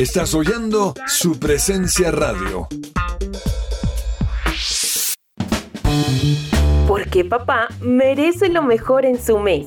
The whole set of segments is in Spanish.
Estás oyendo su presencia radio. Porque papá merece lo mejor en su mes.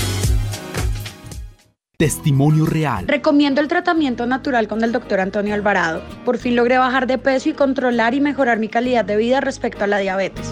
Testimonio real. Recomiendo el tratamiento natural con el doctor Antonio Alvarado. Por fin logré bajar de peso y controlar y mejorar mi calidad de vida respecto a la diabetes.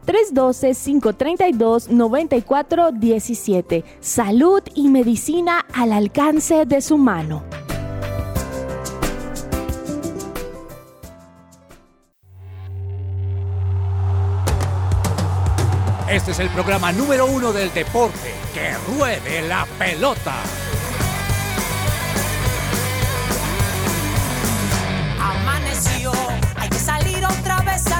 312-532-9417. Salud y medicina al alcance de su mano. Este es el programa número uno del deporte. Que ruede la pelota. Amaneció, hay que salir otra vez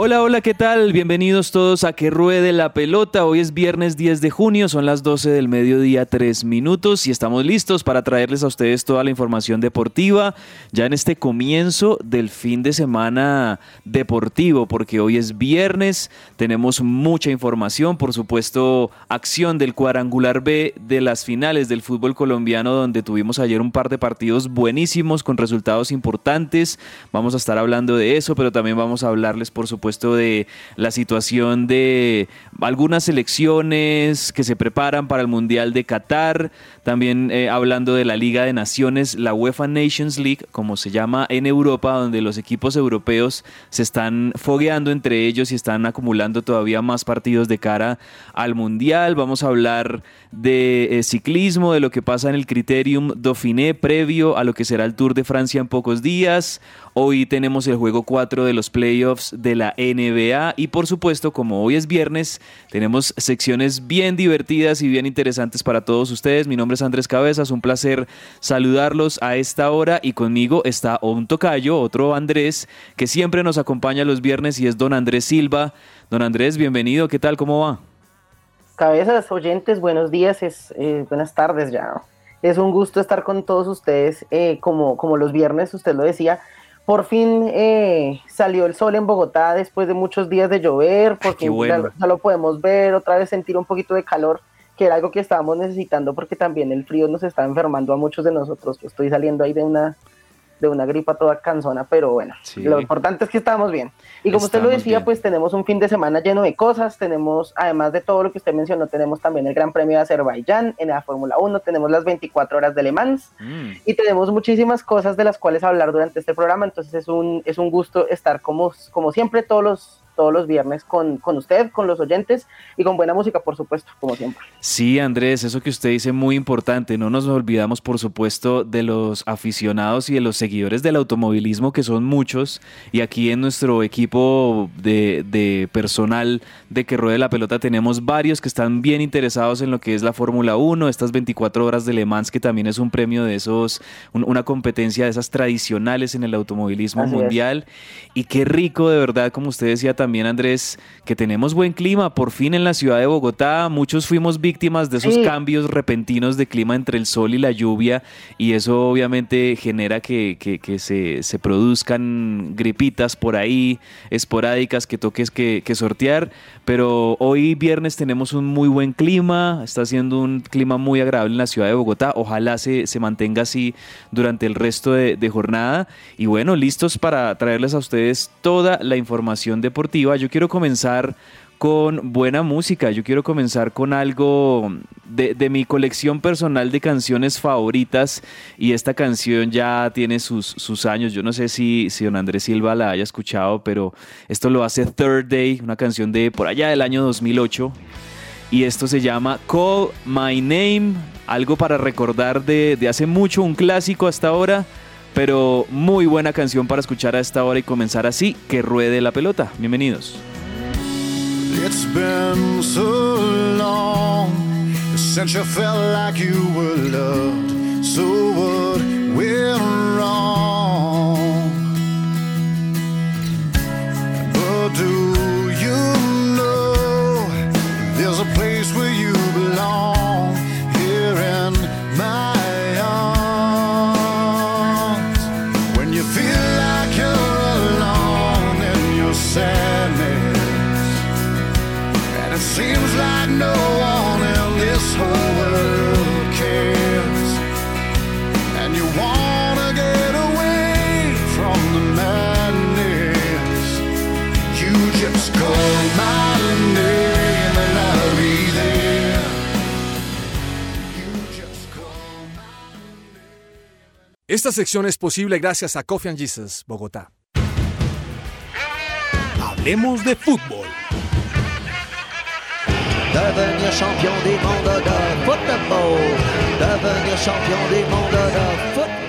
Hola, hola, ¿qué tal? Bienvenidos todos a Que Ruede la Pelota. Hoy es viernes 10 de junio, son las 12 del mediodía, 3 minutos y estamos listos para traerles a ustedes toda la información deportiva ya en este comienzo del fin de semana deportivo, porque hoy es viernes, tenemos mucha información, por supuesto, acción del cuadrangular B de las finales del fútbol colombiano, donde tuvimos ayer un par de partidos buenísimos con resultados importantes. Vamos a estar hablando de eso, pero también vamos a hablarles, por supuesto, de la situación de algunas selecciones que se preparan para el Mundial de Qatar, también eh, hablando de la Liga de Naciones, la UEFA Nations League, como se llama en Europa, donde los equipos europeos se están fogueando entre ellos y están acumulando todavía más partidos de cara al Mundial. Vamos a hablar de eh, ciclismo, de lo que pasa en el Criterium Dauphiné previo a lo que será el Tour de Francia en pocos días. Hoy tenemos el juego 4 de los playoffs de la NBA y por supuesto, como hoy es viernes, tenemos secciones bien divertidas y bien interesantes para todos ustedes. Mi nombre Andrés Cabezas, un placer saludarlos a esta hora y conmigo está un tocayo, otro Andrés, que siempre nos acompaña los viernes y es don Andrés Silva. Don Andrés, bienvenido, ¿qué tal? ¿Cómo va? Cabezas, oyentes, buenos días, es, eh, buenas tardes ya. Es un gusto estar con todos ustedes, eh, como, como los viernes, usted lo decía. Por fin eh, salió el sol en Bogotá después de muchos días de llover, porque bueno. ya, ya lo podemos ver, otra vez sentir un poquito de calor, que era algo que estábamos necesitando porque también el frío nos está enfermando a muchos de nosotros. Yo estoy saliendo ahí de una de una gripa toda cansona, pero bueno, lo importante es que estamos bien. Y como usted lo decía, pues tenemos un fin de semana lleno de cosas, tenemos, además de todo lo que usted mencionó, tenemos también el Gran Premio de Azerbaiyán en la Fórmula 1, tenemos las 24 horas de Le Mans mm. y tenemos muchísimas cosas de las cuales hablar durante este programa, entonces es un, es un gusto estar como, como siempre todos los todos los viernes con, con usted, con los oyentes y con buena música, por supuesto, como siempre. Sí, Andrés, eso que usted dice muy importante. No nos olvidamos, por supuesto, de los aficionados y de los seguidores del automovilismo, que son muchos. Y aquí en nuestro equipo de, de personal de que ruede la pelota tenemos varios que están bien interesados en lo que es la Fórmula 1, estas 24 horas de Le Mans, que también es un premio de esos, una competencia de esas tradicionales en el automovilismo mundial. Y qué rico, de verdad, como usted decía también también, Andrés, que tenemos buen clima. Por fin en la ciudad de Bogotá, muchos fuimos víctimas de esos cambios repentinos de clima entre el sol y la lluvia, y eso obviamente genera que, se, se, produzcan gripitas por ahí, esporádicas, que toques que, que sortear. Pero hoy viernes tenemos un muy buen clima, está siendo un clima muy agradable en la ciudad de Bogotá. Ojalá se, se mantenga así durante el resto de, de jornada. Y bueno, listos para traerles a ustedes toda la información deportiva yo quiero comenzar con buena música. Yo quiero comenzar con algo de, mi colección personal de canciones favoritas. Y esta canción ya tiene sus, sus años. Yo no sé si, si don Andrés Silva la haya escuchado, pero esto lo hace Third Day, una canción de por allá del año 2008. Y esto se llama Call My Name, algo para recordar de, de hace mucho, un clásico hasta ahora pero muy buena canción para escuchar a esta hora y comenzar así, que ruede la pelota. Bienvenidos. It's been so long since you felt like you were loved. So what went wrong? But do you know there's a place where you belong Esta sección es posible gracias a Coffee and Jesus, Bogotá. Hablemos de fútbol. devenir champion des mondes de football, devenir champion des mondes de football.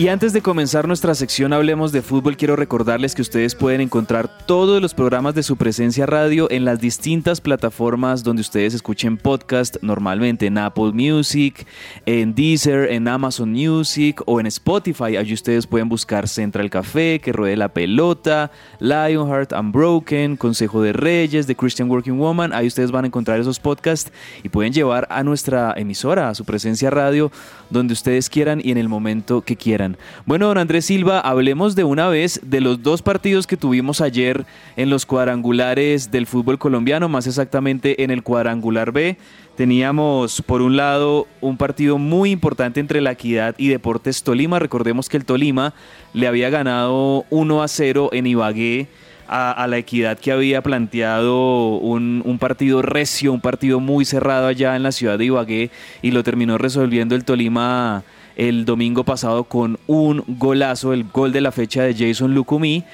Y antes de comenzar nuestra sección Hablemos de Fútbol, quiero recordarles que ustedes pueden encontrar todos los programas de su presencia radio en las distintas plataformas donde ustedes escuchen podcast, normalmente en Apple Music, en Deezer, en Amazon Music o en Spotify. Allí ustedes pueden buscar Central Café, Que Ruede la Pelota, Lionheart, Unbroken, Consejo de Reyes, The Christian Working Woman. Ahí ustedes van a encontrar esos podcasts y pueden llevar a nuestra emisora, a su presencia radio, donde ustedes quieran y en el momento que quieran. Bueno, don Andrés Silva, hablemos de una vez de los dos partidos que tuvimos ayer en los cuadrangulares del fútbol colombiano, más exactamente en el cuadrangular B. Teníamos por un lado un partido muy importante entre la Equidad y Deportes Tolima. Recordemos que el Tolima le había ganado 1 a 0 en Ibagué a, la equidad que había planteado un, un, partido recio, un partido muy cerrado allá en la ciudad de Ibagué y lo terminó resolviendo el Tolima el domingo pasado con un golazo, el gol de la fecha de Jason Lucumí.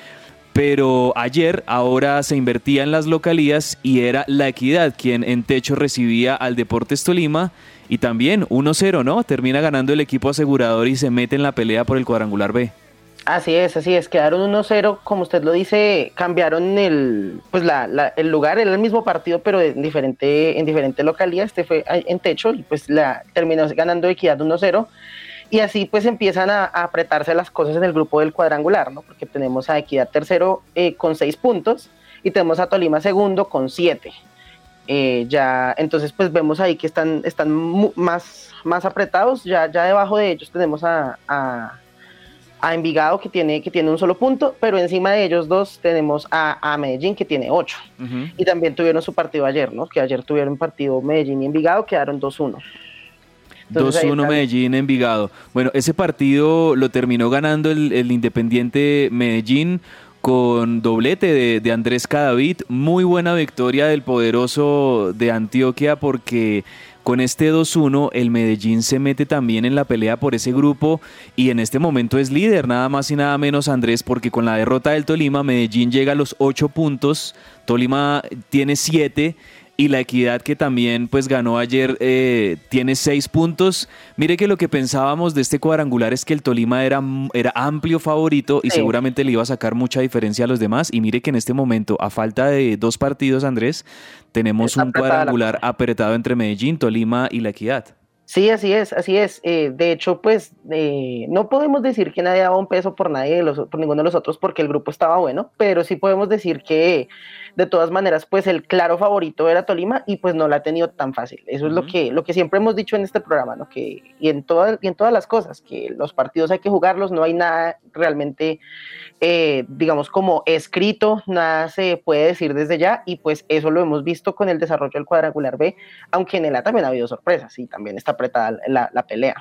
Pero ayer, ahora se invertía en las localías y era La Equidad quien en techo recibía al Deportes Tolima. Y también 1-0, ¿no? Termina ganando el equipo asegurador y se mete en la pelea por el cuadrangular B. Así es, así es, quedaron 1-0, como usted lo dice, cambiaron el, pues la, el lugar, era el mismo partido, pero en diferente, en diferente localidad, este fue en techo y pues la terminó ganando Equidad 1-0 y así pues empiezan a, apretarse las cosas en el grupo del cuadrangular, ¿no? Porque tenemos a Equidad tercero eh, con seis puntos y tenemos a Tolima segundo con siete. Eh, ya, entonces pues vemos ahí que están, están más, más apretados, ya, ya debajo de ellos tenemos a, a, Envigado que tiene, que tiene un solo punto, pero encima de ellos dos tenemos a, Medellín que tiene ocho. Y también tuvieron su partido ayer, ¿no? Que ayer tuvieron partido Medellín y Envigado, quedaron 2-1. 2-1 Medellín Envigado. Bueno, ese partido lo terminó ganando el, el Independiente Medellín con doblete de, de, Andrés Cadavid. Muy buena victoria del poderoso de Antioquia porque con este 2-1 el Medellín se mete también en la pelea por ese grupo y en este momento es líder, nada más y nada menos Andrés, porque con la derrota del Tolima Medellín llega a los 8 puntos, Tolima tiene 7 y la equidad que también pues ganó ayer eh, tiene seis puntos. Mire que lo que pensábamos de este cuadrangular es que el Tolima era, era amplio favorito y seguramente le iba a sacar mucha diferencia a los demás. Y mire que en este momento, a falta de dos partidos, Andrés, tenemos un cuadrangular apretado entre Medellín, Tolima y la equidad. Sí, así es, así es. Eh, de hecho, pues eh, no podemos decir que nadie daba un peso por nadie, los, por ninguno de los otros, porque el grupo estaba bueno, pero sí podemos decir que de todas maneras, pues el claro favorito era Tolima y pues no la ha tenido tan fácil. Eso es lo que, lo que siempre hemos dicho en este programa, ¿no? Que, y, en todas, y en todas las cosas, que los partidos hay que jugarlos, no hay nada realmente, eh, digamos, como escrito, nada se puede decir desde ya y pues eso lo hemos visto con el desarrollo del cuadrangular B, aunque en el A también ha habido sorpresas y también está apretada la, la pelea.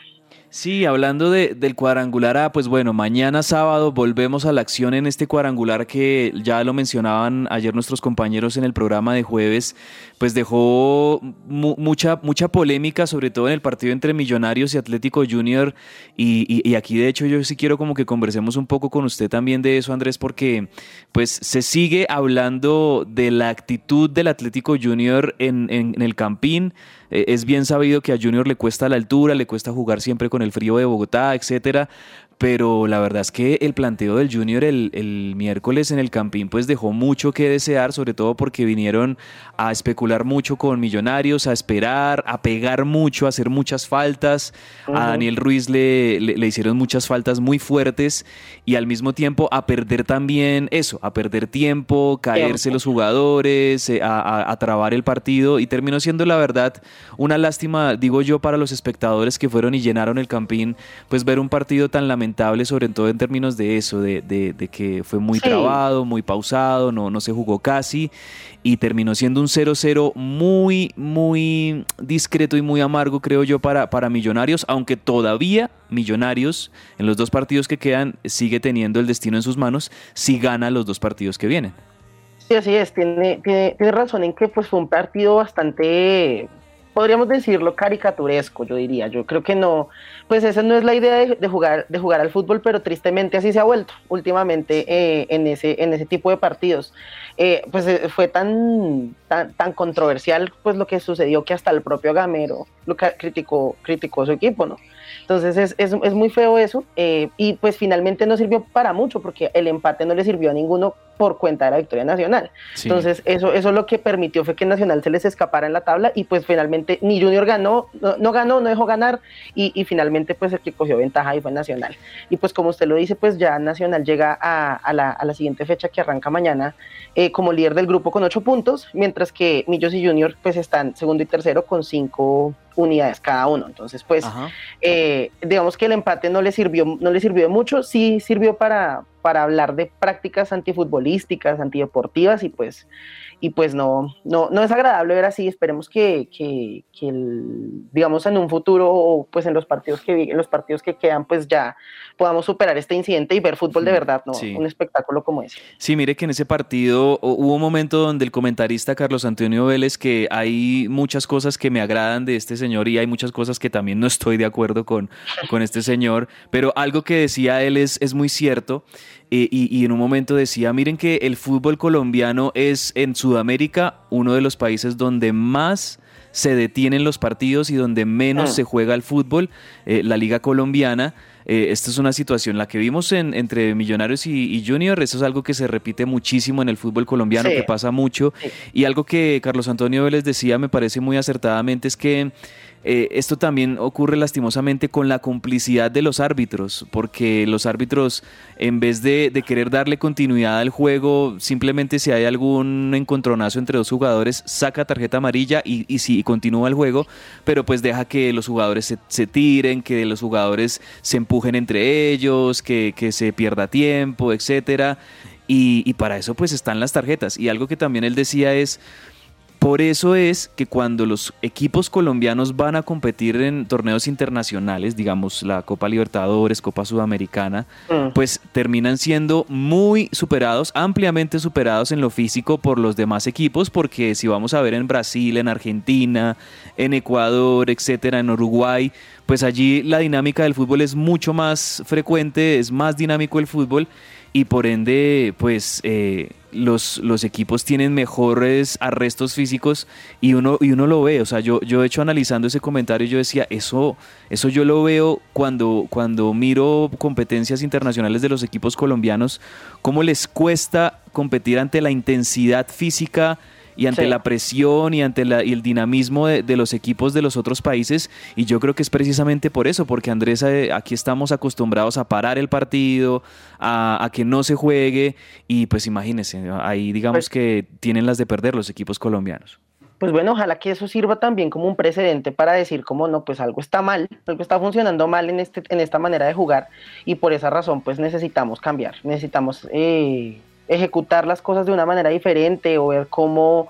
Sí, hablando de, del cuadrangular A, pues bueno, mañana sábado volvemos a la acción en este cuadrangular que ya lo mencionaban ayer nuestros compañeros en el programa de jueves, pues dejó mucha, mucha polémica, sobre todo en el partido entre Millonarios y Atlético Junior. Y, aquí de hecho yo sí quiero como que conversemos un poco con usted también de eso, Andrés, porque pues se sigue hablando de la actitud del Atlético Junior en, en, en el Campín. Eh, es bien sabido que a Junior le cuesta la altura, le cuesta jugar siempre con el frío de Bogotá, etcétera, pero la verdad es que el planteo del Junior el, miércoles en el Campín pues dejó mucho que desear, sobre todo porque vinieron a especular mucho con Millonarios, a esperar, a pegar mucho, a hacer muchas faltas. A Daniel Ruiz le, le, hicieron muchas faltas muy fuertes y al mismo tiempo a perder también eso, a perder tiempo, caerse los jugadores, eh, a, a trabar el partido y terminó siendo la verdad una lástima, digo yo, para los espectadores que fueron y llenaron el Campín, pues ver un partido tan lamentable sobre todo en términos de eso, de, de, que fue muy trabado, muy pausado, no, no se jugó casi y terminó siendo un 0-0 muy, muy discreto y muy amargo, creo yo, para, para Millonarios, aunque todavía Millonarios en los dos partidos que quedan sigue teniendo el destino en sus manos si gana los dos partidos que vienen. Sí, así es, tiene, tiene, tiene razón en que pues, fue un partido bastante podríamos decirlo caricaturesco, yo diría. Yo creo que no, pues esa no es la idea de, jugar, de jugar al fútbol, pero tristemente así se ha vuelto últimamente eh, en, ese, en ese tipo de partidos. Eh, pues eh, fue tan, tan, tan, controversial pues lo que sucedió que hasta el propio Gamero lo criticó, criticó su equipo, ¿no? Entonces es, es, es muy feo eso y pues finalmente no sirvió para mucho porque el empate no le sirvió a ninguno por cuenta de la victoria nacional. Entonces, eso, eso lo que permitió fue que Nacional se les escapara en la tabla y pues finalmente ni Junior ganó, no, ganó, no dejó ganar y, finalmente pues el que cogió ventaja ahí fue Nacional. Y pues como usted lo dice, pues ya Nacional llega a, la, a la, siguiente fecha que arranca mañana eh, como líder del grupo con ocho puntos, mientras que Millos y Junior pues están segundo y tercero con cinco unidades cada uno. Entonces, pues, eh, digamos que el empate no le sirvió, no le sirvió mucho, sí sirvió para, para hablar de prácticas antifutbolísticas, antideportivas y pues y pues no, no, no es agradable ver así. Esperemos que, que, digamos, en un futuro, pues en los partidos que en los partidos que quedan, pues ya podamos superar este incidente y ver fútbol de verdad, ¿no? Un espectáculo como ese. Sí, mire que en ese partido hubo un momento donde el comentarista Carlos Antonio Vélez, que hay muchas cosas que me agradan de este señor y hay muchas cosas que también no estoy de acuerdo con, con este señor, pero algo que decía él es, es muy cierto. Eh, y, y, en un momento decía, miren que el fútbol colombiano es en Sudamérica uno de los países donde más se detienen los partidos y donde menos ah. se juega el fútbol, eh, la liga colombiana. Eh, esta es una situación, la que vimos en, entre Millonarios y, Junior, eso es algo que se repite muchísimo en el fútbol colombiano, que pasa mucho. Y algo que Carlos Antonio Vélez decía, me parece muy acertadamente, es que eh, esto también ocurre lastimosamente con la complicidad de los árbitros, porque los árbitros, en vez de, querer darle continuidad al juego, simplemente si hay algún encontronazo entre dos jugadores, saca tarjeta amarilla y, y sí, continúa el juego, pero pues deja que los jugadores se, tiren, que los jugadores se empujen entre ellos, que, se pierda tiempo, etcétera. Y, y para eso pues están las tarjetas. Y algo que también él decía es por eso es que cuando los equipos colombianos van a competir en torneos internacionales, digamos la Copa Libertadores, Copa Sudamericana, Mm. pues terminan siendo muy superados, ampliamente superados en lo físico por los demás equipos, porque si vamos a ver en Brasil, en Argentina, en Ecuador, etcétera, en Uruguay, pues allí la dinámica del fútbol es mucho más frecuente, es más dinámico el fútbol y por ende, pues eh, los, los equipos tienen mejores arrestos físicos y uno, y uno lo ve. O sea, yo, yo hecho analizando ese comentario, yo decía, eso, eso yo lo veo cuando, cuando miro competencias internacionales de los equipos colombianos, cómo les cuesta competir ante la intensidad física y ante Sí. la presión y ante la- y el dinamismo de, de los equipos de los otros países. Y yo creo que es precisamente por eso, porque Andrés, eh, aquí estamos acostumbrados a parar el partido, a, a que no se juegue. Y pues imagínense, ahí digamos Pues- que tienen las de perder los equipos colombianos. Pues bueno, ojalá que eso sirva también como un precedente para decir como no, pues algo está mal, algo está funcionando mal en, este, en esta manera de jugar y por esa razón pues necesitamos cambiar, necesitamos eh, ejecutar las cosas de una manera diferente o ver cómo,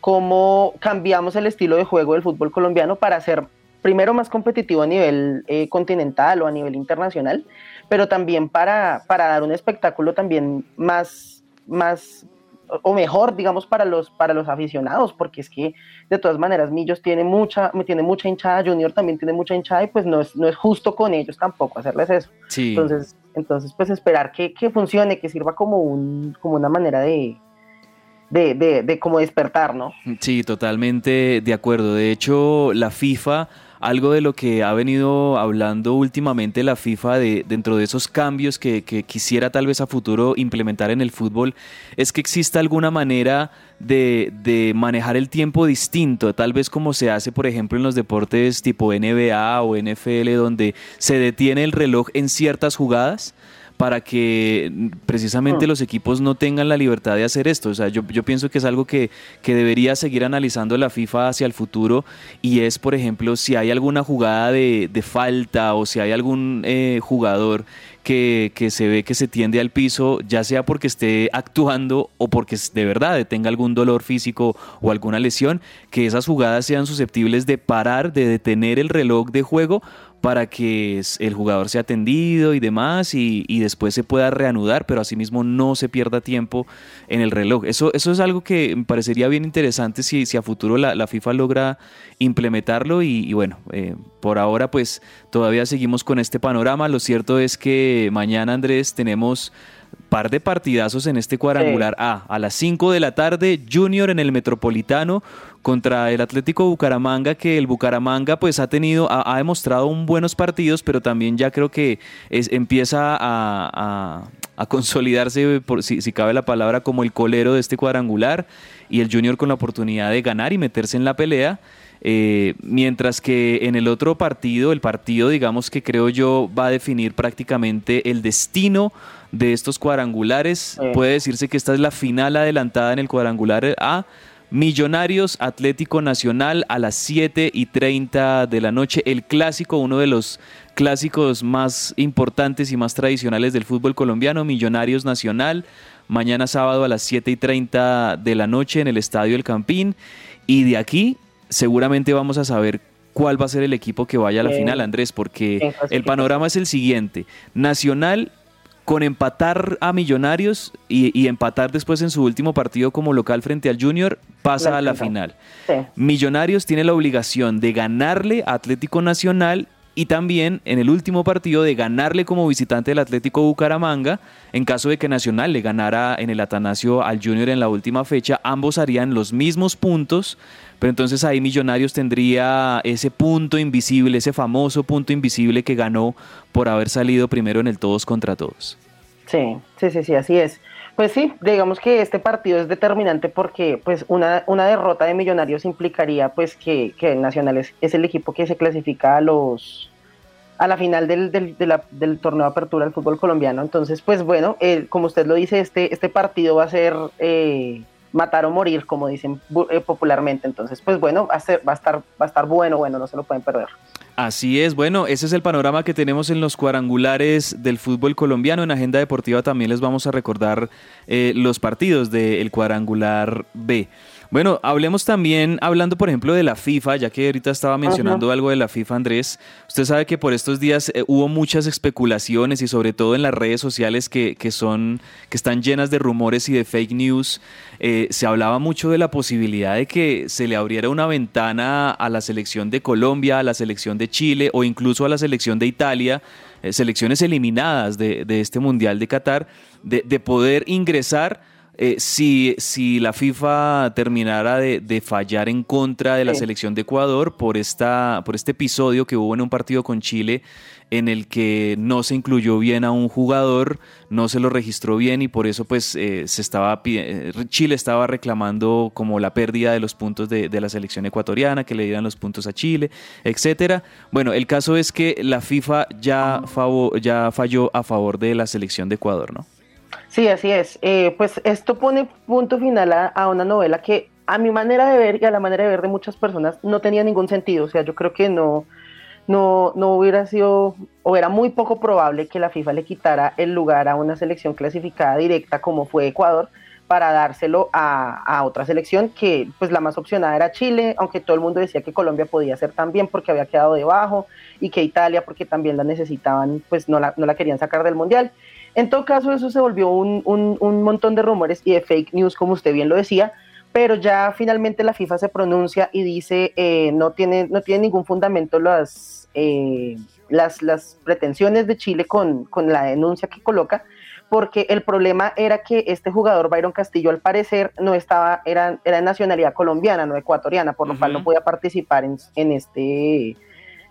cómo cambiamos el estilo de juego del fútbol colombiano para ser primero más competitivo a nivel eh, continental o a nivel internacional, pero también para, para dar un espectáculo también más, más o mejor, digamos, para los, para los aficionados, porque es que de todas maneras Millos tiene mucha, tiene mucha hinchada, Junior también tiene mucha hinchada y pues no es, no es justo con ellos tampoco hacerles eso. Sí. Entonces, entonces pues esperar que, que funcione, que sirva como, un, como una manera de, de, de, de como despertar, ¿no? Sí, totalmente de acuerdo. De hecho, la FIFA, algo de lo que ha venido hablando últimamente la FIFA de, dentro de esos cambios que, quisiera tal vez a futuro implementar en el fútbol, es que exista alguna manera de, de manejar el tiempo distinto, tal vez como se hace, por ejemplo, en los deportes tipo NBA o NFL, donde se detiene el reloj en ciertas jugadas para que precisamente Mm. los equipos no tengan la libertad de hacer esto. O sea, yo, yo pienso que es algo que, que debería seguir analizando la FIFA hacia el futuro y es, por ejemplo, si hay alguna jugada de, de falta o si hay algún eh, jugador que, que se ve que se tiende al piso, ya sea porque esté actuando o porque de verdad tenga algún dolor físico o alguna lesión, que esas jugadas sean susceptibles de parar, de detener el reloj de juego para que el jugador sea atendido y demás y, y después se pueda reanudar, pero asimismo no se pierda tiempo en el reloj. Eso, eso es algo que me parecería bien interesante si, si a futuro la, la FIFA logra implementarlo y, y bueno, eh, por ahora pues todavía seguimos con este panorama. Lo cierto es que mañana Andrés tenemos par de partidazos en este cuadrangular A. A las 5 de la tarde, Junior en el Metropolitano contra el Atlético Bucaramanga, que el Bucaramanga pues ha tenido, ha, ha demostrado un buenos partidos, pero también ya creo que es- empieza a, a- a consolidarse, por, si, si cabe la palabra, como el colero de este cuadrangular y el Junior con la oportunidad de ganar y meterse en la pelea. Eh, mientras que en el otro partido, el partido digamos que creo yo va a definir prácticamente el destino de estos cuadrangulares. Puede decirse que esta es la final adelantada en el cuadrangular A. Millonarios Atlético Nacional a las 7 y 30 de la noche. El clásico, uno de los clásicos más importantes y más tradicionales del fútbol colombiano. Millonarios Nacional. Mañana sábado a las 7 y 30 de la noche en el Estadio El Campín. Y de aquí seguramente vamos a saber cuál va a ser el equipo que vaya a la final, Andrés, porque el panorama es el siguiente. Nacional con empatar a Millonarios y, y empatar después en su último partido como local frente al Junior, pasa La a la final. Sí. Millonarios tiene la obligación de ganarle a Atlético Nacional y también en el último partido de ganarle como visitante del Atlético Bucaramanga. En caso de que Nacional le ganara en el Atanasio al Junior en la última fecha, ambos harían los mismos puntos, pero entonces ahí Millonarios tendría ese punto invisible, ese famoso punto invisible que ganó por haber salido primero en el todos contra todos. Sí, sí, sí, sí, así es. Pues sí, digamos que este partido es determinante porque pues una, una derrota de Millonarios implicaría pues que, que el Nacional es, es el equipo que se clasifica a los a la final del, del, del torneo de apertura del fútbol colombiano. Entonces, pues bueno, eh, como usted lo dice, este, este partido va a ser eh, matar o morir, como dicen eh, popularmente. Entonces, pues bueno, va a, ser, va, a estar, va a estar bueno, bueno, no se lo pueden perder. Así es, bueno, ese es el panorama que tenemos en los cuadrangulares del fútbol colombiano. En Agenda Deportiva también les vamos a recordar eh, los partidos del cuadrangular B. Bueno, hablemos también, hablando por ejemplo de la FIFA, ya que ahorita estaba mencionando algo de la FIFA, Andrés. Usted sabe que por estos días eh, hubo muchas especulaciones y sobre todo en las redes sociales que, que, son, que están llenas de rumores y de fake news. Eh, se hablaba mucho de la posibilidad de que se le abriera una ventana a la selección de Colombia, a la selección de Chile o incluso a la selección de Italia, eh, selecciones eliminadas de, de, este Mundial de Qatar, de, de poder ingresar eh, si, si la FIFA terminara de, fallar en contra de la selección de Ecuador por, esta, por este episodio que hubo en un partido con Chile en el que no se incluyó bien a un jugador, no se lo registró bien y por eso pues eh, se estaba eh, Chile estaba reclamando como la pérdida de los puntos de, de, la selección ecuatoriana, que le dieran los puntos a Chile, etcétera. Bueno, el caso es que la FIFA ya, ya falló a favor de la selección de Ecuador, ¿no? Sí, así es. Eh, pues esto pone punto final a, una novela que a mi manera de ver y a la manera de ver de muchas personas no tenía ningún sentido. O sea, yo creo que no, no, no hubiera sido, o era muy poco probable que la FIFA le quitara el lugar a una selección clasificada directa como fue Ecuador para dárselo a, otra selección que pues la más opcionada era Chile, aunque todo el mundo decía que Colombia podía ser también porque había quedado debajo y que Italia porque también la necesitaban, pues no la, no la querían sacar del Mundial. En todo caso, eso se volvió un, un, montón de rumores y de fake news, como usted bien lo decía, pero ya finalmente la FIFA se pronuncia y dice eh, no, tiene, no tiene ningún fundamento las, eh, las, las, pretensiones de Chile con, con, la denuncia que coloca, porque el problema era que este jugador, Byron Castillo, al parecer no estaba, era, era de nacionalidad colombiana, no ecuatoriana, por lo cual no podía participar en, en, este,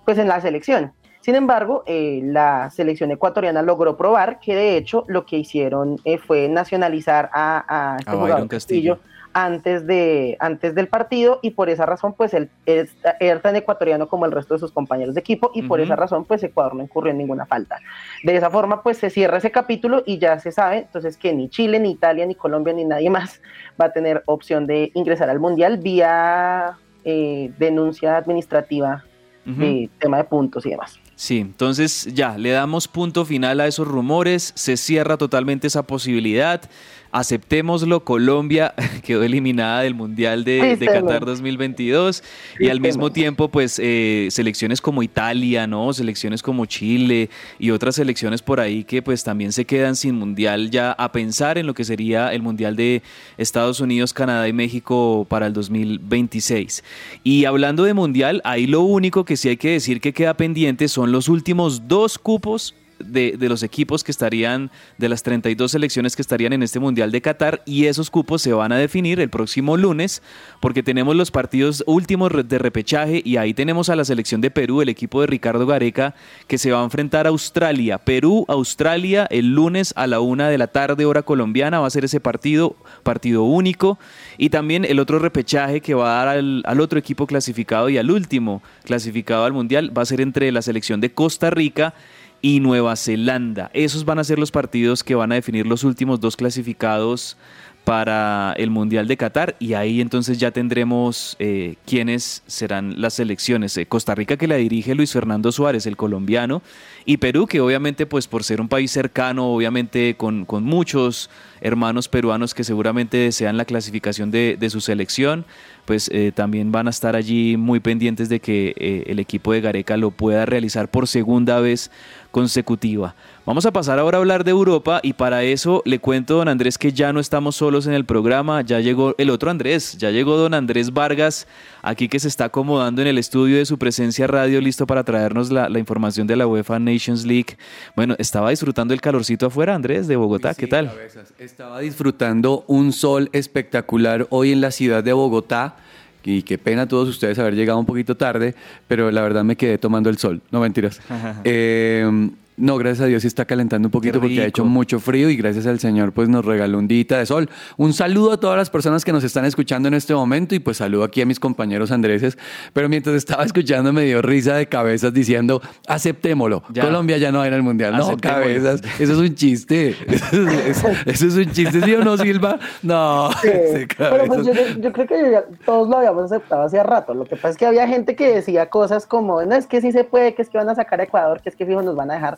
pues en la selección. Sin embargo, eh, la selección ecuatoriana logró probar que de hecho lo que hicieron eh, fue nacionalizar a, a este jugador Castillo. antes, de, antes del partido y por esa razón pues él, era tan ecuatoriano como el resto de sus compañeros de equipo y por esa razón pues Ecuador no incurrió en ninguna falta. De esa forma pues se cierra ese capítulo y ya se sabe entonces que ni Chile, ni Italia, ni Colombia, ni nadie más va a tener opción de ingresar al Mundial vía eh, denuncia administrativa de tema de puntos y demás. Sí, entonces ya, le damos punto final a esos rumores, se cierra totalmente esa posibilidad aceptémoslo, Colombia quedó eliminada del Mundial de, Qatar 2022 y al mismo tiempo pues eh, selecciones como Italia, ¿no? Selecciones como Chile y otras selecciones por ahí que pues también se quedan sin Mundial ya a pensar en lo que sería el Mundial de Estados Unidos, Canadá y México para el 2026. Y hablando de Mundial, ahí lo único que sí hay que decir que queda pendiente son los últimos dos cupos de, los equipos que estarían, de las 32 selecciones que estarían en este Mundial de Qatar y esos cupos se van a definir el próximo lunes porque tenemos los partidos últimos de repechaje y ahí tenemos a la selección de Perú, el equipo de Ricardo Gareca, que se va a enfrentar a Australia. Perú, Australia, el lunes a la una de la tarde hora colombiana va a ser ese partido, partido único y también el otro repechaje que va a dar al, al otro equipo clasificado y al último clasificado al Mundial va a ser entre la selección de Costa Rica y Nueva Zelanda. Esos van a ser los partidos que van a definir los últimos dos clasificados para el Mundial de Qatar y ahí entonces ya tendremos eh, quiénes serán las selecciones. Eh, Costa Rica que la dirige Luis Fernando Suárez, el colombiano, y Perú que obviamente pues por ser un país cercano, obviamente con, con muchos hermanos peruanos que seguramente desean la clasificación de, de su selección, pues eh, también van a estar allí muy pendientes de que eh, el equipo de Gareca lo pueda realizar por segunda vez consecutiva. Vamos a pasar ahora a hablar de Europa y para eso le cuento, don Andrés, que ya no estamos solos en el programa, ya llegó el otro Andrés, ya llegó don Andrés Vargas, aquí que se está acomodando en el estudio de su presencia radio, listo para traernos la, información de la UEFA Nations League. Bueno, estaba disfrutando el calorcito afuera, Andrés, de Bogotá, ¿qué tal? Estaba disfrutando un sol espectacular hoy en la ciudad de Bogotá y qué pena todos ustedes haber llegado un poquito tarde, pero la verdad me quedé tomando el sol, no mentiras. eh, no, gracias a Dios sí está calentando un poquito porque ha hecho mucho frío y gracias al Señor pues nos regaló un día de sol. Un saludo a todas las personas que nos están escuchando en este momento y pues saludo aquí a mis compañeros andreses. Pero mientras estaba escuchando me dio risa de cabezas diciendo, aceptémoslo, Colombia ya no va a ir al Mundial. No, cabezas, eso es un chiste. Eso, es un chiste, ¿sí o no, Silva? No. pero pues yo, creo que todos lo habíamos aceptado hace rato. Lo que pasa es que había gente que decía cosas como, no, es que sí se puede, que es que van a sacar a Ecuador, que es que fijo nos van a dejar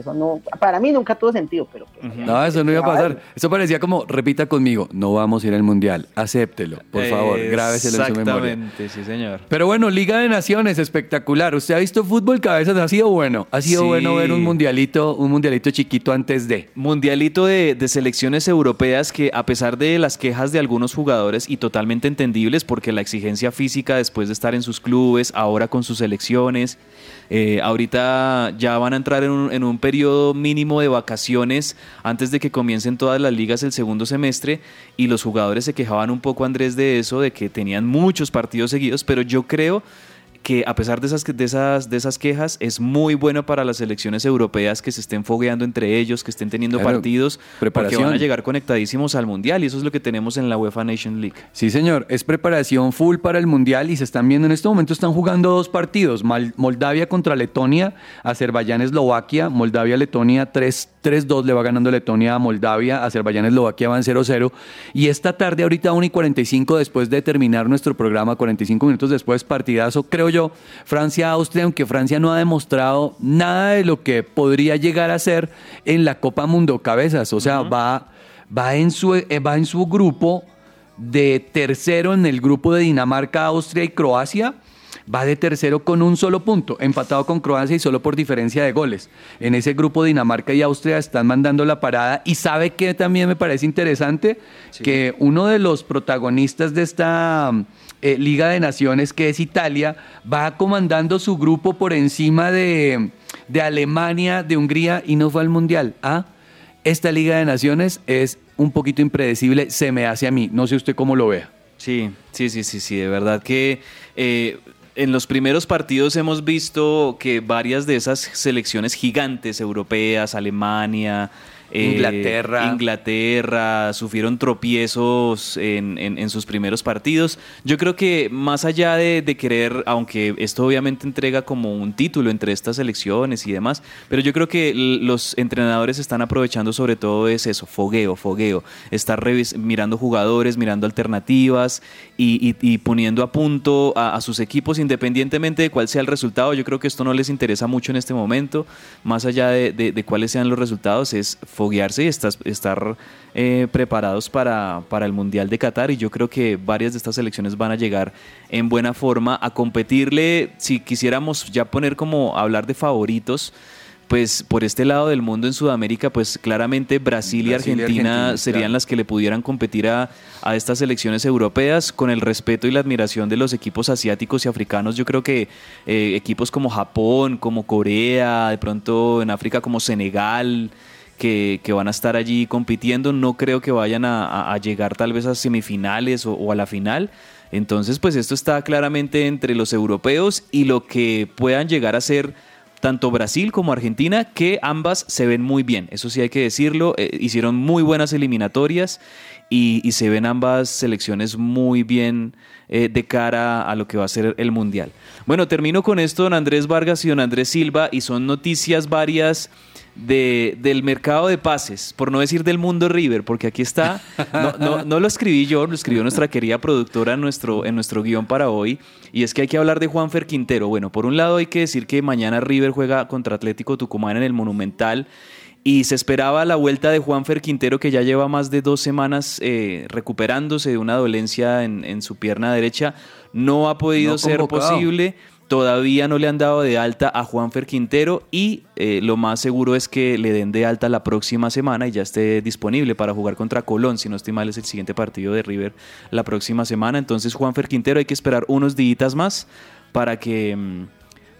Eso no, para mí nunca tuvo sentido, pero... pues, No, eso no iba a pasar. Eso parecía como, repita conmigo, no vamos a ir al Mundial, acéptelo, por favor, grábeselo en su memoria. Exactamente, sí, señor. Pero bueno, Liga de Naciones, espectacular. ¿Usted ha visto fútbol cabezas? Ha sido bueno. Ha sido Sí. bueno ver un mundialito, un mundialito chiquito antes de. Mundialito de, de selecciones europeas que a pesar de las quejas de algunos jugadores y totalmente entendibles porque la exigencia física después de estar en sus clubes, ahora con sus selecciones, eh, ahorita ya van a entrar en un, en un periodo mínimo de vacaciones antes de que comiencen todas las ligas el segundo semestre y los jugadores se quejaban un poco Andrés de eso, de que tenían muchos partidos seguidos, pero yo creo a pesar de esas, de, esas, de esas quejas, es muy bueno para las selecciones europeas que se estén fogueando entre ellos, que estén teniendo Claro, partidos, porque preparación. van a llegar conectadísimos al Mundial y eso es lo que tenemos en la UEFA Nation League. Sí, señor, es preparación full para el Mundial y se están viendo en este momento, están jugando dos partidos, Moldavia contra Letonia, Azerbaiyán-Eslovaquia, Moldavia-Letonia 3 3-2 le va ganando Letonia a Moldavia, Azerbaiyán-Eslovaquia van 0-0 y esta tarde ahorita 1 y 45 después de terminar nuestro programa, 45 minutos después, partidazo, creo yo, Francia-Austria, aunque Francia no ha demostrado nada de lo que podría llegar a ser en la Copa Mundo Cabezas, o sea, va, va, en su, eh, va en su grupo de tercero en el grupo de Dinamarca, Austria y Croacia. Va de tercero con un solo punto, empatado con Croacia y solo por diferencia de goles. En ese grupo Dinamarca y Austria están mandando la parada y sabe que también me parece interesante que uno de los protagonistas de esta eh, Liga de Naciones, que es Italia, va comandando su grupo por encima de, de Alemania, de Hungría y no fue al Mundial. ¿Ah? Esta Liga de Naciones es un poquito impredecible, se me hace a mí. No sé usted cómo lo vea. Sí, sí, sí, sí, sí, de verdad que eh, en los primeros partidos hemos visto que varias de esas selecciones gigantes europeas, Alemania, eh, Inglaterra. Inglaterra, sufrieron tropiezos en, en- en sus primeros partidos. Yo creo que más allá de, de querer, aunque esto obviamente entrega como un título entre estas selecciones y demás, pero yo creo que los entrenadores están aprovechando sobre todo es eso, fogueo, fogueo, estar revis- mirando jugadores, mirando alternativas y, y- y poniendo a punto a, a sus equipos independientemente de cuál sea el resultado. Yo creo que esto no les interesa mucho en este momento, más allá de, de- de cuáles sean los resultados, es foguearse y estar, estar eh, preparados para, para el Mundial de Qatar y yo creo que varias de estas selecciones van a llegar en buena forma a competirle, si quisiéramos ya poner como hablar de favoritos, pues por este lado del mundo en Sudamérica, pues claramente Brasil, y Brasil y Argentina Argentina, serían claro. las que le pudieran competir a, a estas selecciones europeas con el respeto y la admiración de los equipos asiáticos y africanos. Yo creo que eh, equipos como Japón, como Corea, de pronto en África como Senegal, que, van a estar allí compitiendo, no creo que vayan a, llegar tal vez a semifinales o, a la final. Entonces, pues esto está claramente entre los europeos y lo que puedan llegar a ser tanto Brasil como Argentina, que ambas se ven muy bien, eso sí hay que decirlo, eh, hicieron muy buenas eliminatorias y, y se ven ambas selecciones muy bien eh, de cara a lo que va a ser el Mundial. Bueno, termino con esto, don Andrés Vargas y don Andrés Silva, y son noticias varias de, del mercado de pases, por no decir del mundo River, porque aquí está, no, no- no lo escribí yo, lo escribió nuestra querida productora en nuestro, en nuestro guion para hoy, y es que hay que hablar de Juanfer Quintero. Bueno, por un lado hay que decir que mañana River juega contra Atlético Tucumán en el Monumental, y se esperaba la vuelta de Juanfer Quintero, que ya lleva más de dos semanas eh, recuperándose de una dolencia en, en su pierna derecha. No ha podido No ser posible. Todavía no le han dado de alta a Juanfer Quintero y eh, lo más seguro es que le den de alta la próxima semana y ya esté disponible para jugar contra Colón. Si no estoy mal, es el siguiente partido de River la próxima semana. Entonces, Juanfer Quintero hay que esperar unos días más para que. mm,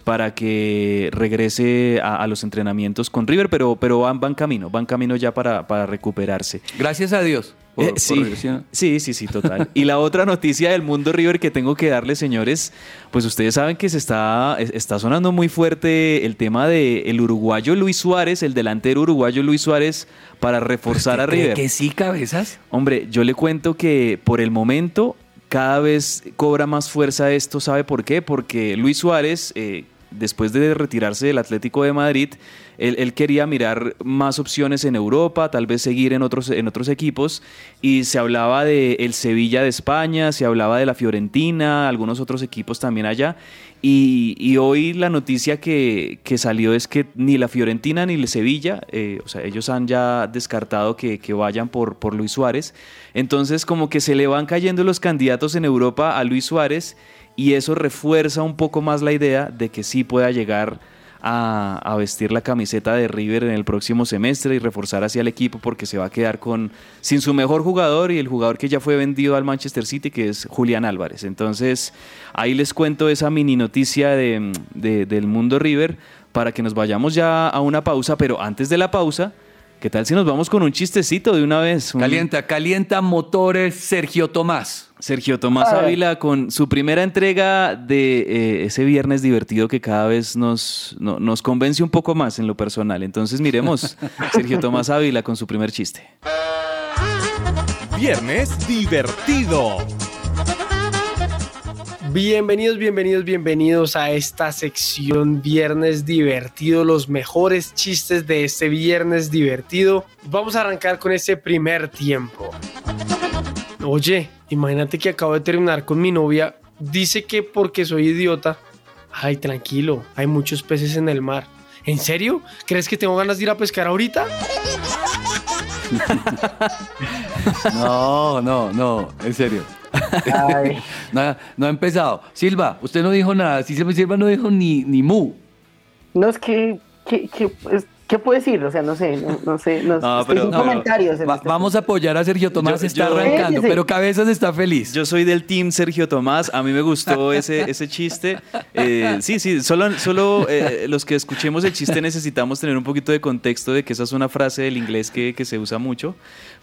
para que regrese a, los entrenamientos con River, pero, pero van, van camino, van camino ya para, para recuperarse. Gracias a Dios. Por- Eh, por sí, regresión. sí, sí, sí, total. Y la otra noticia del mundo River que tengo que darles, señores, pues ustedes saben que se está, es- está sonando muy fuerte el tema de el uruguayo Luis Suárez, el delantero uruguayo Luis Suárez, para reforzar a ¿Cree River. que sí, cabezas? Hombre, yo le cuento que por el momento cada vez cobra más fuerza esto, ¿sabe por qué? Porque Luis Suárez, eh, después de retirarse del Atlético de Madrid, él, quería mirar más opciones en Europa, tal vez seguir en otros, en otros equipos, y se hablaba de el Sevilla de España, se hablaba de la Fiorentina, algunos otros equipos también allá, y, y hoy la noticia que, que salió es que ni la Fiorentina ni el Sevilla, eh, o sea, ellos han ya descartado que, que vayan por, por Luis Suárez. Entonces, como que se le van cayendo los candidatos en Europa a Luis Suárez y eso refuerza un poco más la idea de que sí pueda llegar a, vestir la camiseta de River en el próximo semestre y reforzar hacia el equipo porque se va a quedar con sin su mejor jugador y el jugador que ya fue vendido al Manchester City que es Julián Álvarez. Entonces ahí les cuento esa mini noticia de, de- del mundo River para que nos vayamos ya a una pausa, pero antes de la pausa, ¿qué tal si nos vamos con un chistecito de una vez? Un- Calienta, calienta motores Sergio Tomás. Sergio Tomás. Ávila con su primera entrega de eh, ese viernes divertido que cada vez nos, no- nos convence un poco más en lo personal. Entonces miremos Sergio Tomás Ávila con su primer chiste. Viernes divertido. Bienvenidos, bienvenidos, bienvenidos a esta sección Viernes Divertido, los mejores chistes de este Viernes Divertido. Vamos a arrancar con este primer tiempo. Oye, imagínate que acabo de terminar con mi novia. Dice que porque soy idiota. Ay, tranquilo, hay muchos peces en el mar. ¿En serio? ¿Crees que tengo ganas de ir a pescar ahorita? No, no, no, en serio. no, no ha empezado. Silva, usted no dijo nada. Silva no dijo ni, ni mu. No es que, que, que, es- ¿qué puedo decir? O sea, no sé, no, no sé, no, No, estoy sin no, comentarios. este vamos a apoyar a Sergio Tomás, Yo- está yo- arrancando, Sí, sí. pero Cabezas está feliz. Yo soy del team Sergio Tomás. A mí me gustó ese, ese chiste. Eh, sí, sí, solo, solo eh, los que escuchemos el chiste necesitamos tener un poquito de contexto de que esa es una frase del inglés que, que se usa mucho.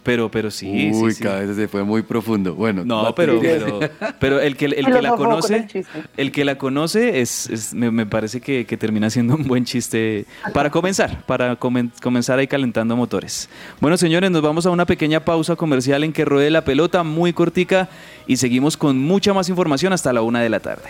Pero, pero sí, sí, Uy, sí. Cabezas se fue muy profundo. Bueno, No, pero, pero, pero el que, el que la conoce, el que la conoce es, es- me, me parece que, que termina siendo un buen chiste para comenzar, para comen- comenzar ahí calentando motores. Bueno, señores, nos vamos a una pequeña pausa comercial en que ruede la pelota, muy cortica, y seguimos con mucha más información hasta la una de la tarde.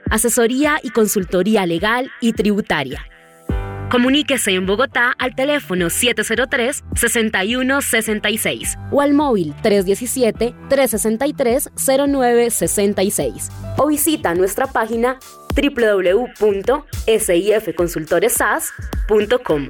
asesoría y consultoría legal y tributaria. Comuníquese en Bogotá al teléfono 703-6166 o al móvil 317-363-0966 o visita nuestra página www.sifconsultoresas.com.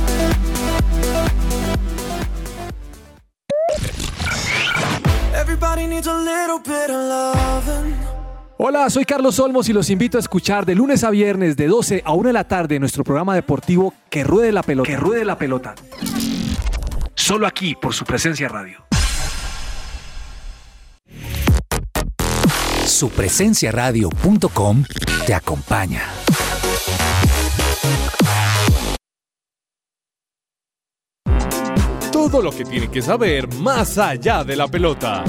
Hola, soy Carlos Olmos y los invito a escuchar de lunes a viernes de 12 a 1 de la tarde nuestro programa deportivo Que Ruede la Pelota. Que Ruede la Pelota. Solo aquí por su presencia radio. Supresenciaradio.com te acompaña. Todo lo que tiene que saber más allá de la pelota.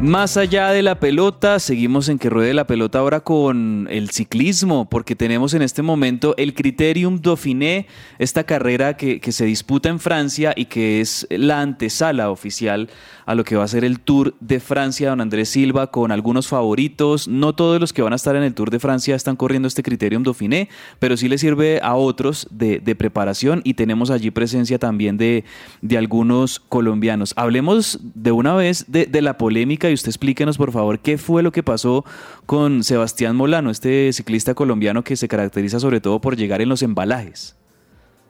Más allá de la pelota, seguimos en que ruede la pelota ahora con el ciclismo, porque tenemos en este momento el Criterium Dauphiné, esta carrera que, que, se disputa en Francia y que es la antesala oficial a lo que va a ser el Tour de Francia, don Andrés Silva, con algunos favoritos. No todos los que van a estar en el Tour de Francia están corriendo este Criterium Dauphiné, pero sí le sirve a otros de, preparación y tenemos allí presencia también de, de algunos colombianos. Hablemos de una vez de, de la polémica y usted explíquenos por favor qué fue lo que pasó con Sebastián Molano, este ciclista colombiano que se caracteriza sobre todo por llegar en los embalajes.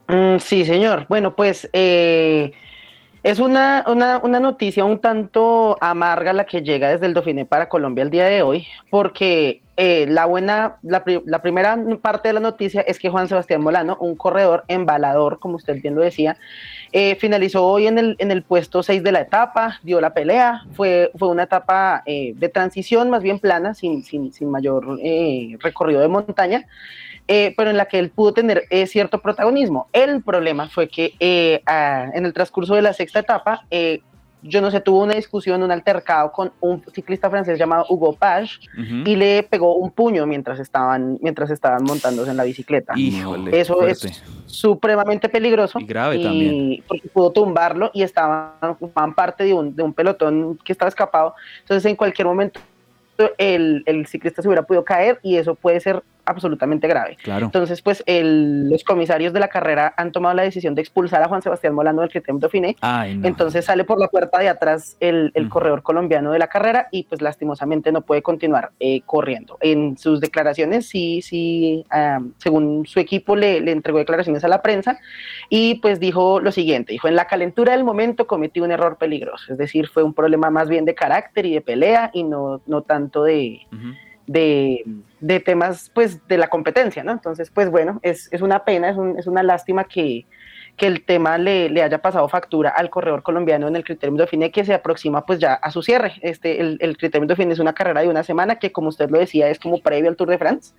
Mm, sí, señor. Bueno, pues eh, es una, una, una, noticia un tanto amarga la que llega desde el Dauphiné para Colombia el día de hoy, porque eh, la buena, la, la, primera parte de la noticia es que Juan Sebastián Molano, un corredor embalador, como usted bien lo decía, eh, finalizó hoy en el, en el puesto 6 de la etapa, dio la pelea, fue, fue una etapa eh, de transición más bien plana, sin, sin, sin mayor eh, recorrido de montaña, eh, pero en la que él pudo tener eh, cierto protagonismo. El problema fue que a, en el transcurso de la sexta etapa, yo no sé, tuvo una discusión, un altercado con un ciclista francés llamado Hugo Page uh -huh. y le pegó un puño mientras estaban, mientras estaban montándose en la bicicleta. Híjole, Eso fuerte. es supremamente peligroso. Y grave y también. Porque pudo tumbarlo y estaban, estaban parte de un, de un pelotón que estaba escapado. Entonces, en cualquier momento, el, el ciclista se hubiera podido caer y eso puede ser absolutamente grave. Claro. Entonces, pues el, los comisarios de la carrera han tomado la decisión de expulsar a Juan Sebastián Molano del Criterium Dauphiné. Ay, no. Entonces sale por la puerta de atrás el, el mm. corredor colombiano de la carrera y pues lastimosamente no puede continuar eh, corriendo. En sus declaraciones, sí, sí, um, según su equipo le, le, entregó declaraciones a la prensa y pues dijo lo siguiente, dijo, en la calentura del momento cometí un error peligroso, es decir, fue un problema más bien de carácter y de pelea y no, no tanto de... Uh -huh de, de, temas pues de la competencia, ¿no? Entonces, pues bueno, es, es una pena, es, un, es, una lástima que, que el tema le, le, haya pasado factura al corredor colombiano en el Criterium Dauphiné que se aproxima pues ya a su cierre. Este, el, el Criterium Dauphiné es una carrera de una semana que como usted lo decía es como previo al Tour de France.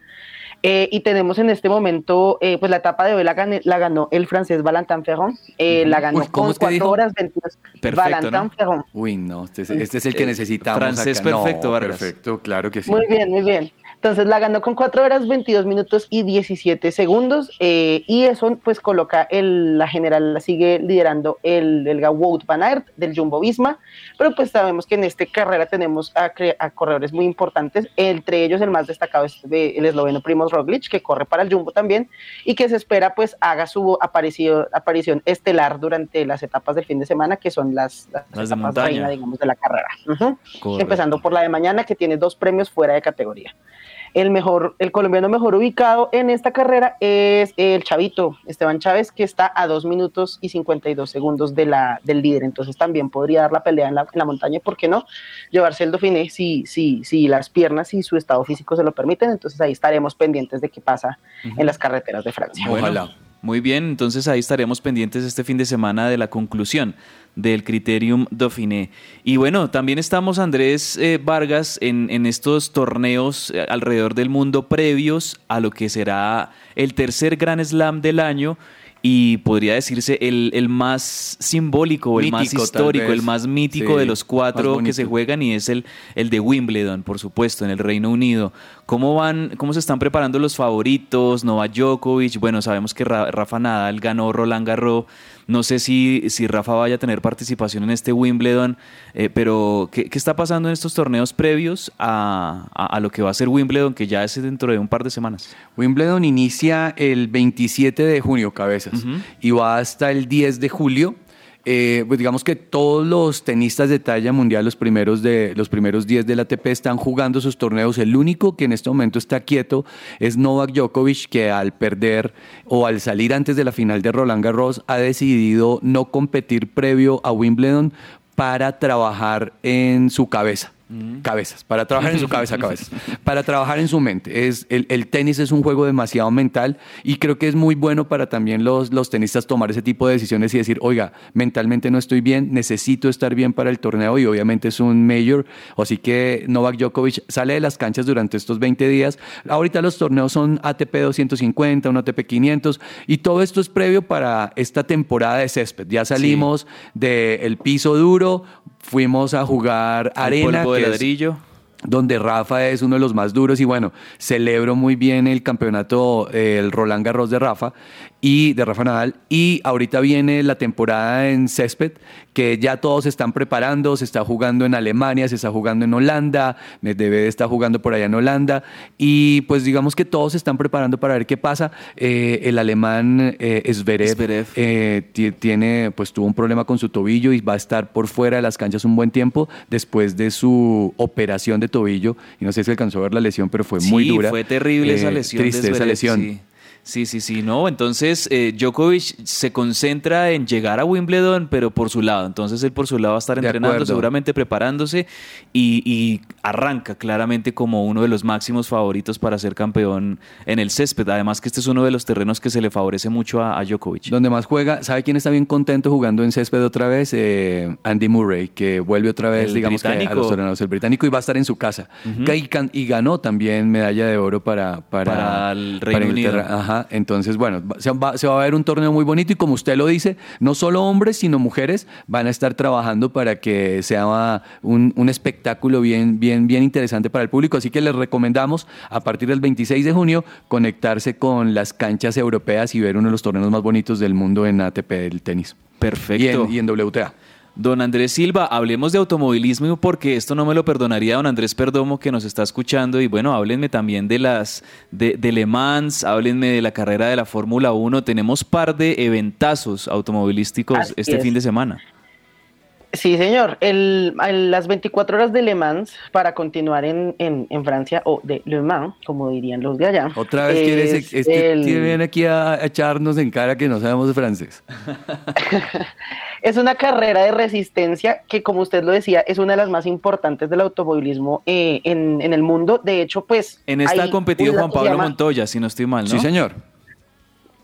Eh, y tenemos en este momento, eh, pues la etapa de hoy la, gané, la ganó el francés Valentin Ferron, eh, la ganó Uy, con 4 horas 22. Perfecto, Valentin ¿no? Ferron. Uy, no, este es, este es el que necesitamos. Francés acá. perfecto, no. Perfecto, claro que sí. Muy bien, muy bien. Entonces la ganó con 4 horas 22 minutos y 17 segundos eh, y eso pues coloca el, la general, la sigue liderando el, el Wout van Aert del Jumbo Visma, pero pues sabemos que en esta carrera tenemos a, a, corredores muy importantes, entre ellos el más destacado es el esloveno Primoz Roglic que corre para el Jumbo también y que se espera pues haga su aparición, aparición estelar durante las etapas del fin de semana que son las, las, las etapas de montaña. reina digamos de la carrera. Uh -huh. Empezando por la de mañana que tiene dos premios fuera de categoría el mejor, el colombiano mejor ubicado en esta carrera es el chavito Esteban Chávez, que está a 2 minutos y 52 segundos de la, del líder. Entonces también podría dar la pelea en la, en la montaña, ¿por qué no? Llevarse el Dauphiné si, si, si las piernas y su estado físico se lo permiten. Entonces ahí estaremos pendientes de qué pasa uh -huh. en las carreteras de Francia. Ojalá. Muy bien, entonces ahí estaremos pendientes este fin de semana de la conclusión del Criterium Dauphiné. Y bueno, también estamos, Andrés eh, Vargas, en, en, estos torneos eh, alrededor del mundo previos a lo que será el tercer Gran Slam del año y podría decirse el, el más simbólico, mítico, el más histórico, el más mítico sí, de los cuatro que se juegan y es el, el de Wimbledon, por supuesto, en el Reino Unido. ¿Cómo van, cómo se están preparando los favoritos? Novak Djokovic, bueno, sabemos que Rafa Nadal ganó Roland Garros. No sé si, si Rafa vaya a tener participación en este Wimbledon, eh, pero ¿qué, ¿qué, está pasando en estos torneos previos a, a, a, lo que va a ser Wimbledon, que ya es dentro de un par de semanas? Wimbledon inicia el 27 de junio, cabezas, uh -huh. y va hasta el 10 de julio. Eh, pues digamos que todos los tenistas de talla mundial, los primeros, de, los primeros 10 del ATP, están jugando sus torneos. El único que en este momento está quieto es Novak Djokovic, que al perder o al salir antes de la final de Roland Garros ha decidido no competir previo a Wimbledon para trabajar en su cabeza cabezas, para trabajar en su cabeza, cabezas, para trabajar en su mente. Es, el, el, tenis es un juego demasiado mental y creo que es muy bueno para también los, los tenistas tomar ese tipo de decisiones y decir, oiga, mentalmente no estoy bien, necesito estar bien para el torneo y obviamente es un mayor, así que Novak Djokovic sale de las canchas durante estos 20 días. Ahorita los torneos son ATP 250, un ATP 500 y todo esto es previo para esta temporada de césped. Ya salimos sí. del piso duro, fuimos a jugar arena. polvo de ladrillo. donde Rafa es uno de los más duros y bueno, celebro muy bien el campeonato, eh, el Roland Garros de Rafa y de Rafa Nadal y ahorita viene la temporada en césped que ya todos se están preparando, se está jugando en Alemania, se está jugando en Holanda, Medvedev está jugando por allá en Holanda y pues digamos que todos se están preparando para ver qué pasa. Eh, el alemán eh, Zverev, eh, ti- tiene pues tuvo un problema con su tobillo y va a estar por fuera de las canchas un buen tiempo después de su operación de tobillo y no sé si alcanzó a ver la lesión, pero fue muy dura. Fue terrible esa Eh, lesión. de Triste esa Zverev, lesión. Sí. Sí, sí, sí, no. Entonces, eh, Djokovic se concentra en llegar a Wimbledon, pero por su lado. Entonces, él por su lado va a estar De entrenando, acuerdo. seguramente preparándose y, y arranca claramente como uno de los máximos favoritos para ser campeón en el césped. Además, que este es uno de los terrenos que se le favorece mucho a, a Djokovic. Donde más juega, ¿sabe quién está bien contento jugando en césped otra vez? Eh, Andy Murray, que vuelve otra vez, El digamos que a los torneos, el británico, y va a estar en su casa. Que- y, ganó también medalla de oro para, para, Para el Reino. Unido. Ajá, entonces, bueno, se va, se va a ver un torneo muy bonito y como usted lo dice, no solo hombres, sino mujeres van a estar trabajando para que sea un, un espectáculo bien, bien, bien interesante para el público. Así que les recomendamos a partir del 26 de junio conectarse con las canchas europeas y ver uno de los torneos más bonitos del mundo en ATP del tenis. Perfecto. Y en, y en WTA. Don Andrés Silva, hablemos de automovilismo porque esto no me lo perdonaría don Andrés Perdomo que nos está escuchando y bueno, háblenme también de las de, de Le Mans, háblenme de la carrera de la Fórmula 1, tenemos par de eventazos automovilísticos Así este es. fin de semana. Sí, señor. El, el- las 24 horas de Le Mans para continuar en, en- en Francia, o de Le Mans, como dirían los de allá. Otra vez quiere es este el- viene aquí a, a echarnos en cara que no sabemos de francés. Es una carrera de resistencia que, como usted lo decía, es una de las más importantes del automovilismo eh, en, en el mundo. De hecho, pues... En esta ha competido Juan Pablo llama- Montoya, si no estoy mal, ¿no? Sí, señor.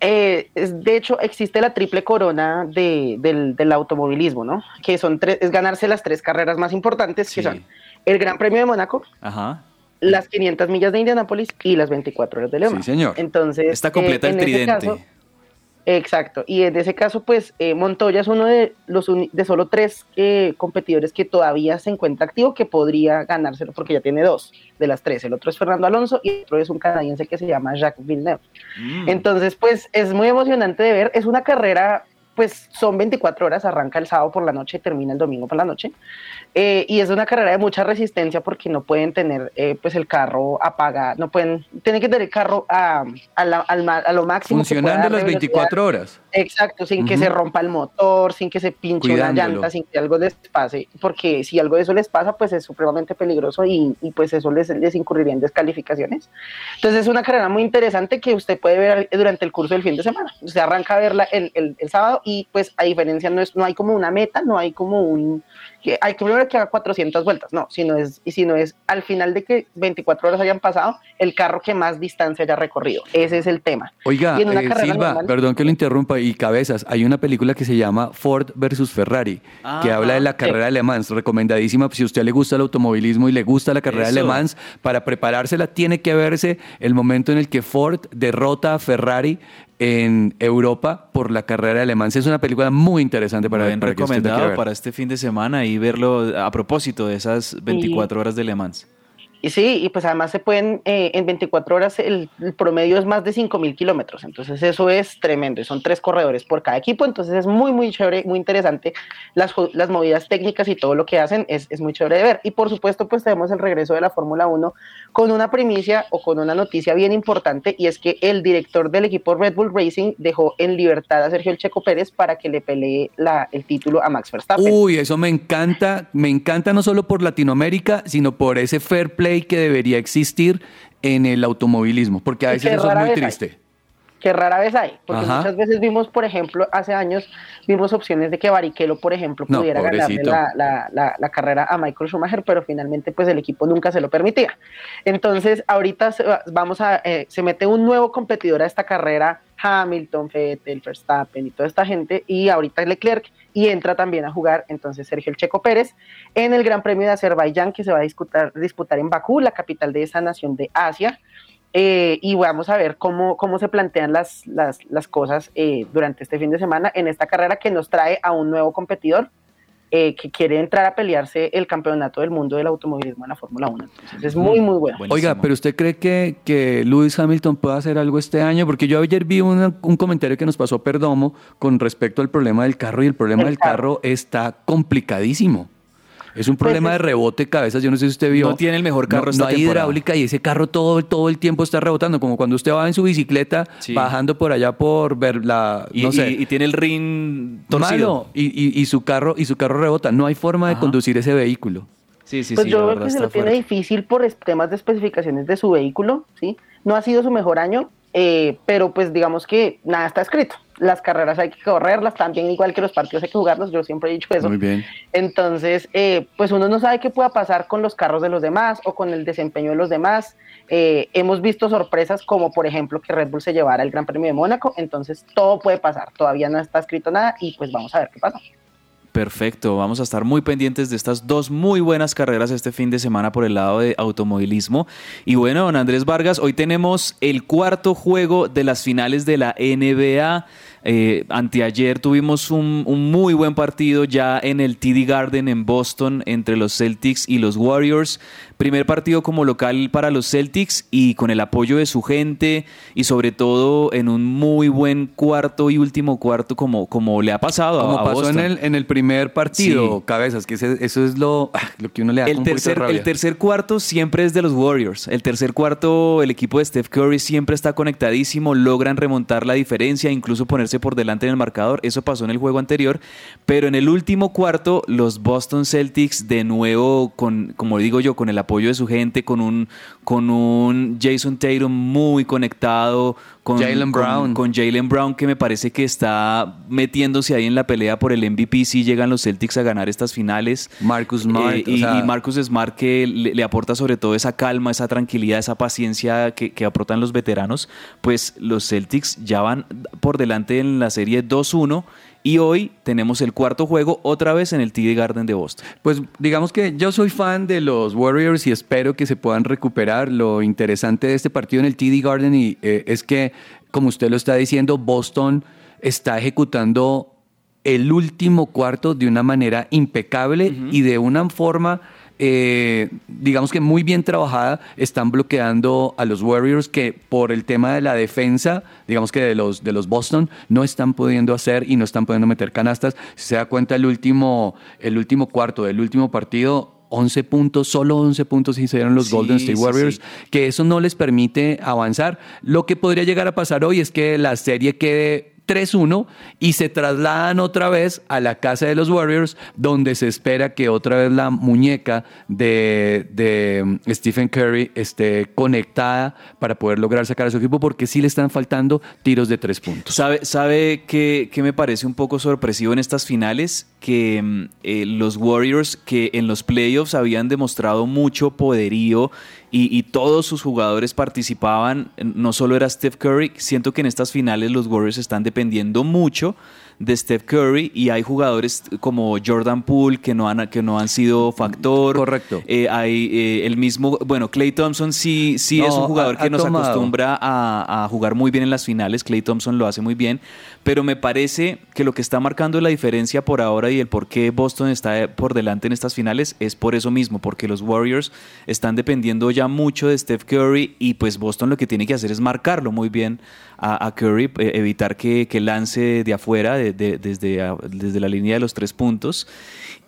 Eh, es- de hecho, existe la triple corona de- del, del automovilismo, ¿no? Que son tres, es ganarse las tres carreras más importantes, que son el Gran Premio de Mónaco, Ajá. las 500 millas de Indianápolis y las 24 horas de Le Mans. Sí, señor. Entonces, Está completa eh, el ese tridente. caso- exacto. Y en ese caso, pues, eh, Montoya es uno de los de solo tres eh, competidores que todavía se encuentra activo que podría ganárselo porque ya tiene dos de las tres. El otro es Fernando Alonso y el otro es un canadiense que se llama Jacques Villeneuve. Mm. Entonces, pues, es muy emocionante de ver. Es una carrera, pues, son 24 horas, arranca el sábado por la noche y termina el domingo por la noche. Eh, y es una carrera de mucha resistencia porque no pueden tener eh, pues el carro apagado, no pueden, tienen que tener el carro a, a, la- a lo máximo. que Funcionando las de 24 velocidad. horas. Exacto, sin que Ujú. se rompa el motor, sin que se pinche una llanta, sin que algo les pase, porque si algo de eso les pasa, pues es supremamente peligroso y, y, pues eso les, les incurriría en descalificaciones. Entonces es una carrera muy interesante que usted puede ver durante el curso del fin de semana. Usted arranca a verla el, el- el sábado y pues a diferencia no, es, no hay como una meta, no hay como un... que hay que que haga 400 vueltas, no, sino es, y sino es al final de que 24 horas hayan pasado, el carro que más distancia haya recorrido. Ese es el tema. Oiga, eh, Silva, normal- perdón que lo interrumpa, y cabezas, hay una película que se llama Ford versus Ferrari, que Ah, habla de la carrera de Le Mans, recomendadísima, si a usted le gusta el automovilismo y le gusta la carrera de Le. Mans, para preparársela tiene que verse el momento en el que Ford derrota a Ferrari en Europa por la carrera de Le Mans. Es una película muy interesante para, Buen para que usted la quiera recomendado ver. para este fin de semana y verlo a propósito de esas 24 horas de Le Mans. Y sí, y pues además se pueden, eh, en 24 horas el, el promedio es más de 5 mil kilómetros, entonces eso es tremendo, y son tres corredores por cada equipo, entonces es muy, muy chévere, muy interesante, las, las movidas técnicas y todo lo que hacen es, es muy chévere de ver. Y por supuesto, pues tenemos el regreso de la Fórmula 1 con una primicia o con una noticia bien importante, y es que el director del equipo Red Bull Racing dejó en libertad a Sergio El Checo Pérez para que le pelee la, el título a Max Verstappen. Uy, eso me encanta, me encanta no solo por Latinoamérica, sino por ese fair play que debería existir en el automovilismo, porque a veces eso es muy vez hay. triste. que rara vez hay, porque Ajá. muchas veces vimos, por ejemplo, hace años, vimos opciones de que Barrichello, por ejemplo, No, pudiera ganarle la, la- la- la carrera a Michael Schumacher, pero finalmente pues el equipo nunca se lo permitía. Entonces, ahorita se, va- vamos a, eh, se mete un nuevo competidor a esta carrera, Hamilton, Vettel, Verstappen y toda esta gente, y ahorita Leclerc, y entra también a jugar entonces Sergio El Checo Pérez en el Gran Premio de Azerbaiyán que se va a disputar, disputar en Bakú, la capital de esa nación de Asia. Eh, y vamos a ver cómo, cómo se plantean las, las, las cosas eh, durante este fin de semana en esta carrera que nos trae a un nuevo competidor eh, que quiere entrar a pelearse el campeonato del mundo del automovilismo en la Fórmula 1. Entonces es muy, muy bueno. Oiga, pero ¿usted cree que, que Lewis Hamilton pueda hacer algo este año? Porque yo ayer vi una- un comentario que nos pasó Perdomo con respecto al problema del carro y el problema El del carro está complicadísimo. Es un problema de rebote cabezas, yo no sé si usted vio. No tiene el mejor carro No, esta no hay temporada. hidráulica y ese carro todo, todo el tiempo está rebotando, como cuando usted va en su bicicleta Sí. bajando por allá por ver la, Y, no sé, y- y tiene el ring torcido. malo, y, y- y su carro y su carro rebota. No hay forma de conducir ese vehículo. Sí, sí, pues sí, yo verdad que se lo tiene fuerte. difícil por temas de especificaciones de su vehículo, ¿sí? No ha sido su mejor año, eh, pero pues digamos que nada está escrito. Las carreras hay que correrlas también, igual que los partidos hay que jugarlos, yo siempre he dicho eso. Muy bien. Entonces, eh, pues uno no sabe qué pueda pasar con los carros de los demás o con el desempeño de los demás. Eh, hemos visto sorpresas como, por ejemplo, que Red Bull se llevara el Gran Premio de Mónaco, entonces todo puede pasar, todavía no está escrito nada y pues vamos a ver qué pasa. Perfecto, vamos a estar muy pendientes de estas dos muy buenas carreras este fin de semana por el lado de automovilismo. Y bueno, don Andrés Vargas, hoy tenemos el cuarto juego de las finales de la NBA. Eh, anteayer tuvimos un, un muy buen partido ya en el TD Garden en Boston entre los Celtics y los Warriors. Primer partido como local para los Celtics y con el apoyo de su gente y sobre todo en un muy buen cuarto y último cuarto como, como le ha pasado Como a pasó en el, en el primer partido, Sí. cabezas, que ese- eso es lo, ah, lo que uno le da El un poquito de tercer, rabia. el tercer cuarto siempre es de los Warriors. El tercer cuarto, el equipo de Steph Curry siempre está conectadísimo, logran remontar la diferencia, incluso ponerse por delante en el marcador. Eso pasó en el juego anterior. Pero en el último cuarto, los Boston Celtics, de nuevo, con, como digo yo, con el apoyo de su gente, con un, con un Jason Tatum muy conectado, con Jaylen con- Brown. con Jalen Brown, que me parece que está metiéndose ahí en la pelea por el MVP si llegan los Celtics a ganar estas finales. Marcus Smart, Eh, o y, sea- y Marcus Smart que le, le aporta sobre todo esa calma, esa tranquilidad, esa paciencia que, que aportan los veteranos, pues los Celtics ya van por delante en la serie 2-1 y hoy tenemos el cuarto juego otra vez en el TD Garden de Boston. Pues digamos que yo soy fan de los Warriors y espero que se puedan recuperar. Lo interesante de este partido en el TD Garden y, eh, es que, como usted lo está diciendo, Boston está ejecutando el último cuarto de una manera impecable y de una forma, eh, digamos que muy bien trabajada, están bloqueando a los Warriors que por el tema de la defensa, digamos que de los, de los Boston, no están pudiendo hacer y no están pudiendo meter canastas. Si se da cuenta, el último, el último cuarto del último partido, 11 puntos, solo 11 puntos hicieron los Sí, Golden State sí, Warriors, sí. que eso no les permite avanzar. Lo que podría llegar a pasar hoy es que la serie quede 3-1 y se trasladan otra vez a la casa de los Warriors, donde se espera que otra vez la muñeca de, de mm, Stephen Curry esté conectada para poder lograr sacar a su equipo, porque sí le están faltando tiros de tres puntos. ¿Sabe, sabe que, que me parece un poco sorpresivo en estas finales? Que mm, eh, los Warriors, que en los playoffs habían demostrado mucho poderío y, y todos sus jugadores participaban, no solo era Steph Curry, siento que en estas finales los Warriors están dependiendo mucho de Steph Curry y hay jugadores como Jordan Poole que no han, que no han sido factor. Correcto. Eh, hay eh, el mismo, bueno, Clay Thompson sí, sí es un jugador ha- que nos tomado. acostumbra a, a jugar muy bien en las finales. Clay Thompson lo hace muy bien, pero me parece que lo que está marcando la diferencia por ahora y el por qué Boston está por delante en estas finales es por eso mismo, porque los Warriors están dependiendo ya mucho de Steph Curry y pues Boston lo que tiene que hacer es marcarlo muy bien a, Curry, eh, evitar que, lance de afuera, de- de- desde, desde la línea de los tres puntos.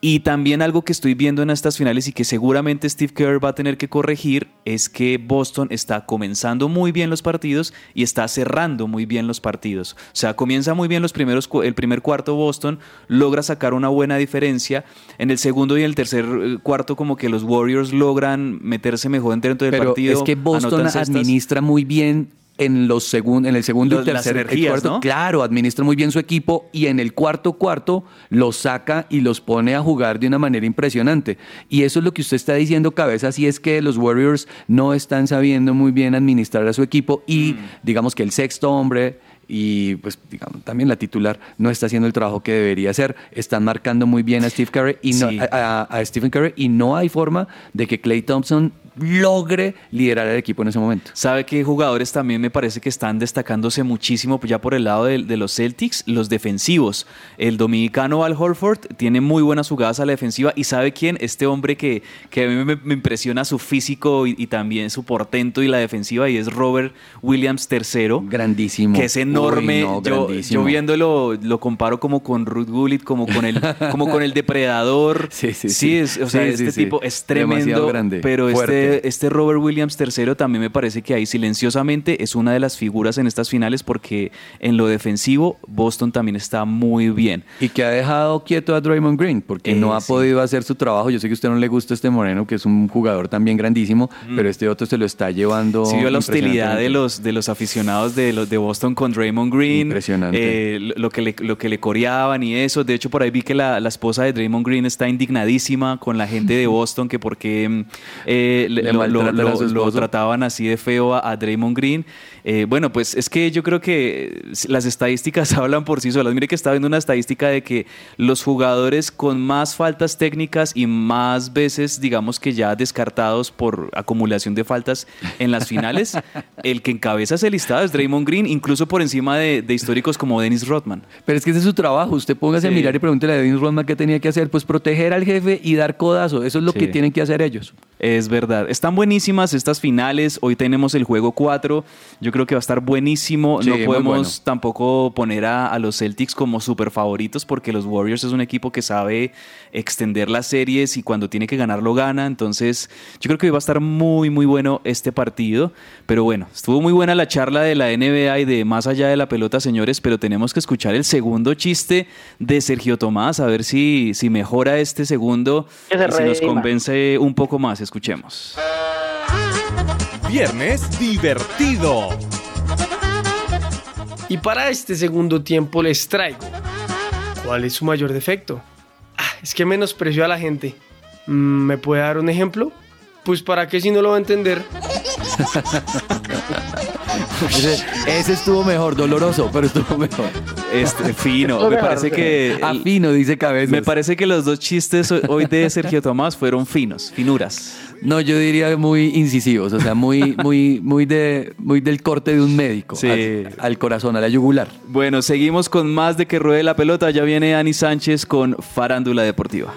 Y también algo que estoy viendo en estas finales y que seguramente Steve Kerr va a tener que corregir es que Boston está comenzando muy bien los partidos y está cerrando muy bien los partidos. O sea, comienza muy bien los primeros el primer cuarto Boston, logra sacar una buena diferencia. En el segundo y el tercer eh, cuarto como que los Warriors logran meterse mejor dentro del Pero partido. es que Boston administra muy bien en los segun- en el segundo Los- y tercer energías, cuarto. ¿no? Claro, administra muy bien su equipo y en el cuarto cuarto los saca y los pone a jugar de una manera impresionante. Y eso es lo que usted está diciendo, cabeza, si es que los Warriors no están sabiendo muy bien administrar a su equipo y Mm. digamos que el sexto hombre y pues digamos también la titular no está haciendo el trabajo que debería hacer. Están marcando muy bien a Steve Curry y no, Sí. a, a- a Stephen Curry y no hay forma de que Clay Thompson logre liderar al equipo en ese momento. ¿Sabe qué jugadores también me parece que están destacándose muchísimo ya por el lado de, de los Celtics? Los defensivos. El dominicano Al Horford tiene muy buenas jugadas a la defensiva y ¿sabe quién? Este hombre que, que a mí me, me impresiona su físico y, y también su portento y la defensiva y es Robert Williams III. Grandísimo. Que es enorme. Uy, no, yo, grandísimo. yo viéndolo lo comparo como con Ruth Gullit, como con el, como con el depredador. Sí, sí, Sí, sí. es- o sea, Sí, este sí. tipo es tremendo. grande, pero fuerte. este, este Robert Williams III también me parece que ahí silenciosamente es una de las figuras en estas finales porque en lo defensivo Boston también está muy bien. Y que ha dejado quieto a Draymond Green, porque no Eh, ha sí. podido hacer su trabajo. Yo sé que a usted no le gusta este Moreno, que es un jugador también grandísimo, pero este otro se lo está llevando. Sí vio la hostilidad de los, de los aficionados de, los, de Boston con Draymond Green. Impresionante. eh, lo, lo que le, lo que le coreaban y eso. De hecho, por ahí vi que la, la esposa de Draymond Green está indignadísima con la gente de Boston que porque mm, eh, le- lo, a trataban así de feo a, a Draymond Green. Eh, bueno, pues es que yo creo que las estadísticas hablan por sí solas. Mire que estaba viendo una estadística de que los jugadores con más faltas técnicas y más veces, digamos que ya descartados por acumulación de faltas en las finales, el que encabeza ese listado es Draymond Green, incluso por encima de, de históricos como Dennis Rodman. Pero es que ese es su trabajo. Usted póngase a Sí. mirar y pregúntele a Dennis Rodman qué tenía que hacer. Pues proteger al jefe y dar codazo. Eso es lo Sí. que tienen que hacer ellos. Es verdad. Están buenísimas estas finales. Hoy tenemos el juego 4. Yo creo que va a estar buenísimo. Sí, no podemos bueno. tampoco poner a, a los Celtics como super favoritos porque los Warriors es un equipo que sabe extender las series y cuando tiene que ganar lo gana. Entonces, yo creo que hoy va a estar muy, muy bueno este partido. Pero bueno, estuvo muy buena la charla de la NBA y de más allá de la pelota, señores. Pero tenemos que escuchar el segundo chiste de Sergio Tomás, a ver si, si mejora este segundo se y si nos convence un poco más. Escuchemos. Viernes divertido. Y para este segundo tiempo les traigo. ¿Cuál es su mayor defecto? Ah, es que menosprecio a la gente. Mm, ¿Me puede dar un ejemplo? Pues para qué si no lo va a entender. Ese, ese estuvo mejor, doloroso, pero estuvo mejor. Este, fino. Me parece que. A fino, dice cabeza. Me parece que los dos chistes hoy de Sergio Tomás fueron finos, finuras. No, yo diría muy incisivos, o sea, muy, muy, muy, de, muy del corte de un médico. Sí. Al, al corazón, a la yugular. Bueno, seguimos con más de que ruede la pelota. Ya viene Ani Sánchez con Farándula Deportiva.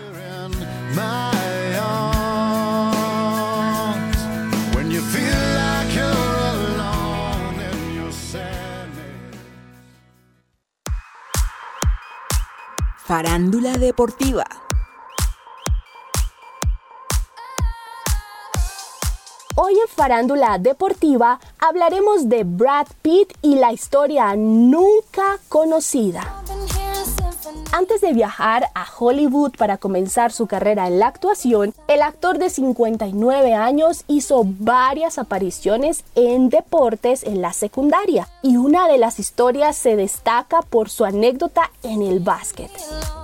Farándula deportiva. Hoy en Farándula Deportiva hablaremos de Brad Pitt y la historia nunca conocida. Antes de viajar a Hollywood para comenzar su carrera en la actuación, el actor de 59 años hizo varias apariciones en deportes en la secundaria y una de las historias se destaca por su anécdota en el básquet.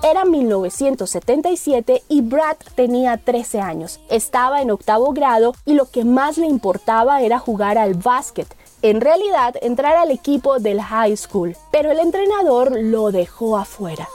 Era 1977 y Brad tenía 13 años. Estaba en octavo grado y lo que más le importaba era jugar al básquet. En realidad, entrar al equipo del high school, pero el entrenador lo dejó afuera.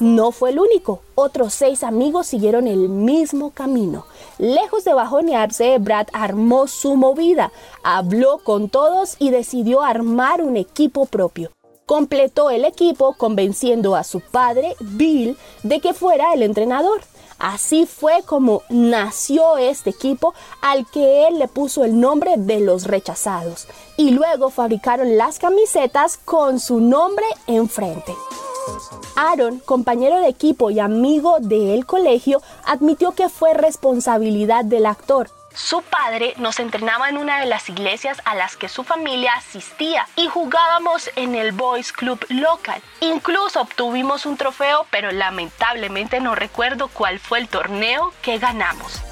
No fue el único, otros seis amigos siguieron el mismo camino. Lejos de bajonearse, Brad armó su movida, habló con todos y decidió armar un equipo propio. Completó el equipo convenciendo a su padre, Bill, de que fuera el entrenador. Así fue como nació este equipo al que él le puso el nombre de los rechazados. Y luego fabricaron las camisetas con su nombre enfrente. Aaron, compañero de equipo y amigo del colegio, admitió que fue responsabilidad del actor. Su padre nos entrenaba en una de las iglesias a las que su familia asistía y jugábamos en el Boys Club local. Incluso obtuvimos un trofeo, pero lamentablemente no recuerdo cuál fue el torneo que ganamos.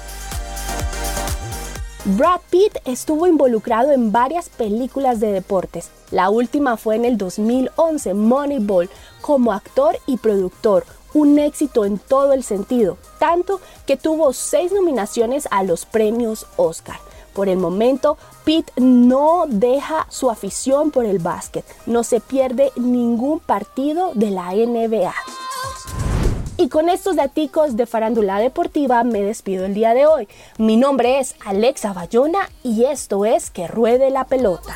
Brad Pitt estuvo involucrado en varias películas de deportes. La última fue en el 2011, Moneyball, como actor y productor. Un éxito en todo el sentido, tanto que tuvo seis nominaciones a los premios Oscar. Por el momento, Pitt no deja su afición por el básquet. No se pierde ningún partido de la NBA. Y con estos daticos de farándula deportiva me despido el día de hoy. Mi nombre es Alexa Bayona y esto es Que Ruede la Pelota.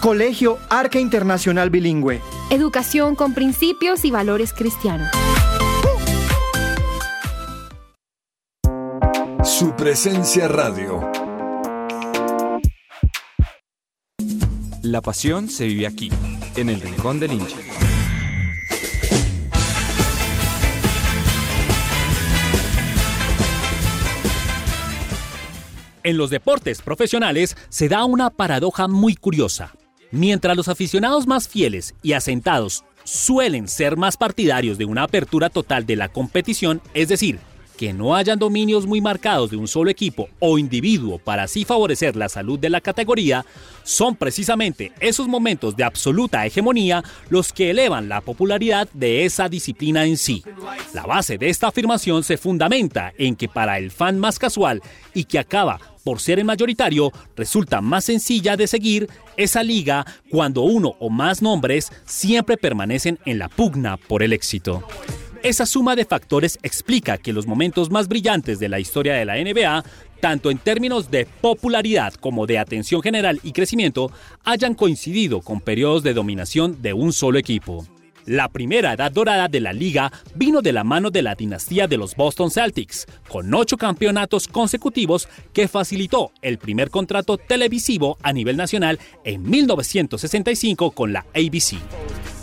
Colegio Arca Internacional Bilingüe. Educación con principios y valores cristianos. Su presencia radio. La pasión se vive aquí, en el Rincón del Hincha. En los deportes profesionales se da una paradoja muy curiosa. Mientras los aficionados más fieles y asentados suelen ser más partidarios de una apertura total de la competición, es decir, que no hayan dominios muy marcados de un solo equipo o individuo para así favorecer la salud de la categoría, son precisamente esos momentos de absoluta hegemonía los que elevan la popularidad de esa disciplina en sí. La base de esta afirmación se fundamenta en que para el fan más casual y que acaba por ser el mayoritario, resulta más sencilla de seguir esa liga cuando uno o más nombres siempre permanecen en la pugna por el éxito. Esa suma de factores explica que los momentos más brillantes de la historia de la NBA, tanto en términos de popularidad como de atención general y crecimiento, hayan coincidido con periodos de dominación de un solo equipo. La primera edad dorada de la liga vino de la mano de la dinastía de los Boston Celtics, con ocho campeonatos consecutivos que facilitó el primer contrato televisivo a nivel nacional en 1965 con la ABC.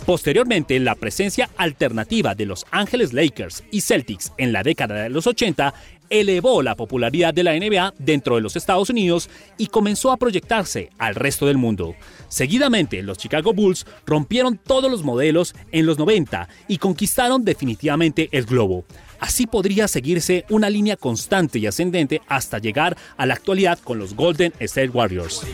Posteriormente, la presencia alternativa de Los Ángeles Lakers y Celtics en la década de los 80 elevó la popularidad de la NBA dentro de los Estados Unidos y comenzó a proyectarse al resto del mundo. Seguidamente, los Chicago Bulls rompieron todos los modelos en los 90 y conquistaron definitivamente el globo. Así podría seguirse una línea constante y ascendente hasta llegar a la actualidad con los Golden State Warriors.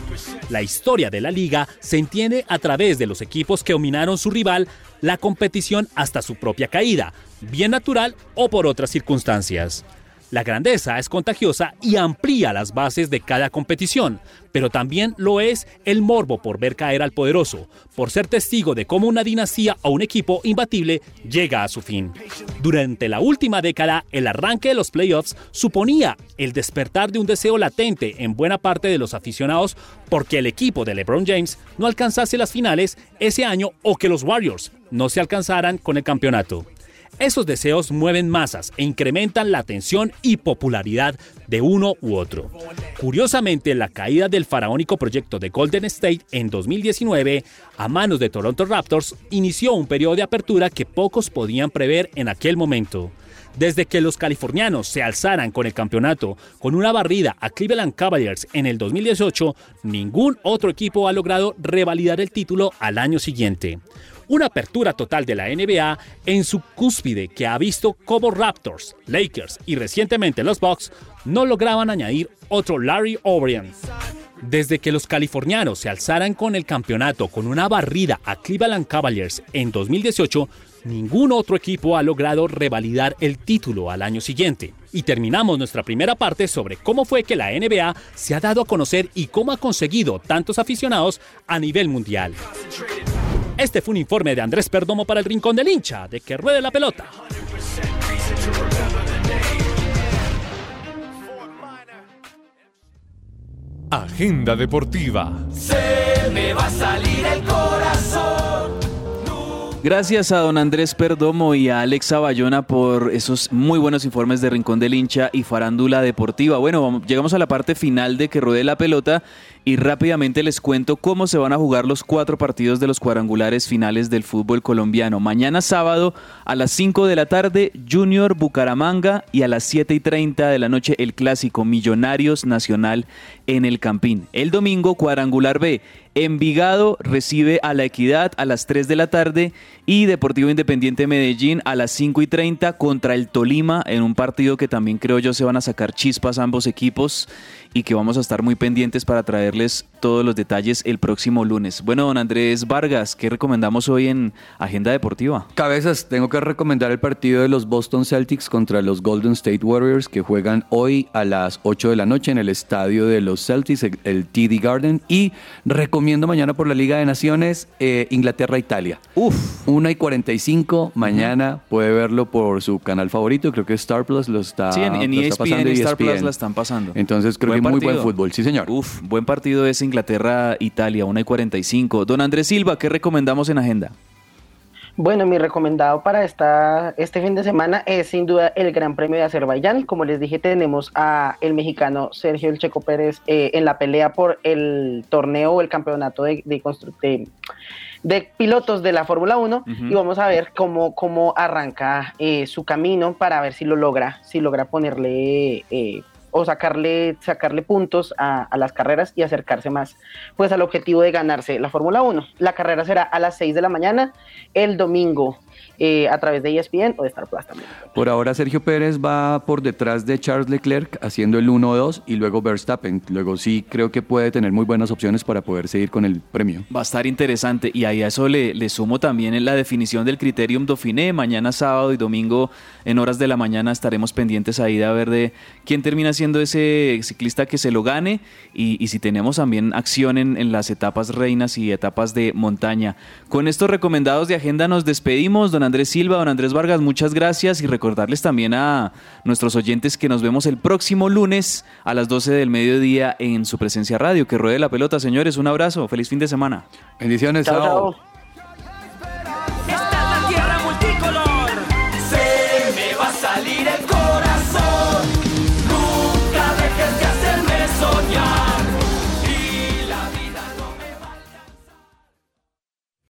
La historia de la liga se entiende a través de los equipos que dominaron su rival la competición hasta su propia caída, bien natural o por otras circunstancias. La grandeza es contagiosa y amplía las bases de cada competición, pero también lo es el morbo por ver caer al poderoso, por ser testigo de cómo una dinastía o un equipo imbatible llega a su fin. Durante la última década, el arranque de los playoffs suponía el despertar de un deseo latente en buena parte de los aficionados porque el equipo de LeBron James no alcanzase las finales ese año o que los Warriors no se alcanzaran con el campeonato. Esos deseos mueven masas e incrementan la atención y popularidad de uno u otro. Curiosamente, la caída del faraónico proyecto de Golden State en 2019 a manos de Toronto Raptors inició un periodo de apertura que pocos podían prever en aquel momento. Desde que los californianos se alzaran con el campeonato con una barrida a Cleveland Cavaliers en el 2018, ningún otro equipo ha logrado revalidar el título al año siguiente una apertura total de la NBA en su cúspide que ha visto como Raptors, Lakers y recientemente los Bucks no lograban añadir otro Larry O'Brien. Desde que los californianos se alzaran con el campeonato con una barrida a Cleveland Cavaliers en 2018, ningún otro equipo ha logrado revalidar el título al año siguiente. Y terminamos nuestra primera parte sobre cómo fue que la NBA se ha dado a conocer y cómo ha conseguido tantos aficionados a nivel mundial. Este fue un informe de Andrés Perdomo para el Rincón del Hincha, de que ruede la pelota. Agenda deportiva. Se me va a salir el corazón. Gracias a don Andrés Perdomo y a Alexa Bayona por esos muy buenos informes de Rincón del Hincha y Farándula Deportiva. Bueno, vamos- llegamos a la parte final de que ruede la pelota y rápidamente les cuento cómo se van a jugar los cuatro partidos de los cuadrangulares finales del fútbol colombiano. Mañana sábado a las 5 de la tarde, Junior Bucaramanga y a las 7 y 30 de la noche el clásico Millonarios Nacional en el Campín. El domingo, cuadrangular B. Envigado recibe a la Equidad a las 3 de la tarde y Deportivo Independiente Medellín a las 5 y 30 contra el Tolima en un partido que también creo yo se van a sacar chispas ambos equipos y que vamos a estar muy pendientes para traerles todos los detalles el próximo lunes. Bueno, don Andrés Vargas, ¿qué recomendamos hoy en Agenda Deportiva? Cabezas, tengo que recomendar el partido de los Boston Celtics contra los Golden State Warriors que juegan hoy a las 8 de la noche en el estadio de los Celtics, el- el TD Garden. Y recomiendo mañana por la Liga de Naciones eh, Inglaterra-Italia. Uf. 1 y 45, mañana puede verlo por su canal favorito, creo que Star Plus lo está, Sí, en, en lo está ESPN pasando, y Star Plus ESPN. la están pasando. Entonces creo que muy buen fútbol, sí señor. Uf, buen partido es Inglaterra-Italia, 1 y 45. Don Andrés Silva, ¿qué recomendamos en Agenda? Bueno, mi recomendado para esta, este fin de semana es sin duda el Gran Premio de Azerbaiyán. Como les dije, tenemos a el mexicano Sergio El Checo Pérez eh, en la pelea por el torneo o el campeonato de, de, de- de pilotos de la Fórmula 1 Ujú. y vamos a ver cómo, cómo arranca eh, su camino para ver si lo logra, si logra ponerle eh, o sacarle, sacarle puntos a, a las carreras y acercarse más pues al objetivo de ganarse la Fórmula 1. La carrera será a las 6 de la mañana el domingo eh, a través de ESPN o de Star Plus también. Por ahora Sergio Pérez va por detrás de Charles Leclerc haciendo el 1-2 y luego Verstappen. Luego sí creo que puede tener muy buenas opciones para poder seguir con el premio. Va a estar interesante y ahí a eso le, le sumo también en la definición del criterium Dauphiné. Mañana sábado y domingo en horas de la mañana estaremos pendientes ahí de a ver de quién termina siendo ese ciclista que se lo gane y, y si tenemos también acción en, en las etapas reinas y etapas de montaña. Con estos recomendados de agenda nos despedimos. Don Andrés Silva, don Andrés Vargas, muchas gracias y recordarles también a nuestros oyentes que nos vemos el próximo lunes a las 12 del mediodía en su presencia radio. Que ruede la pelota, señores. Un abrazo. Feliz fin de semana. Bendiciones. Chao, chao.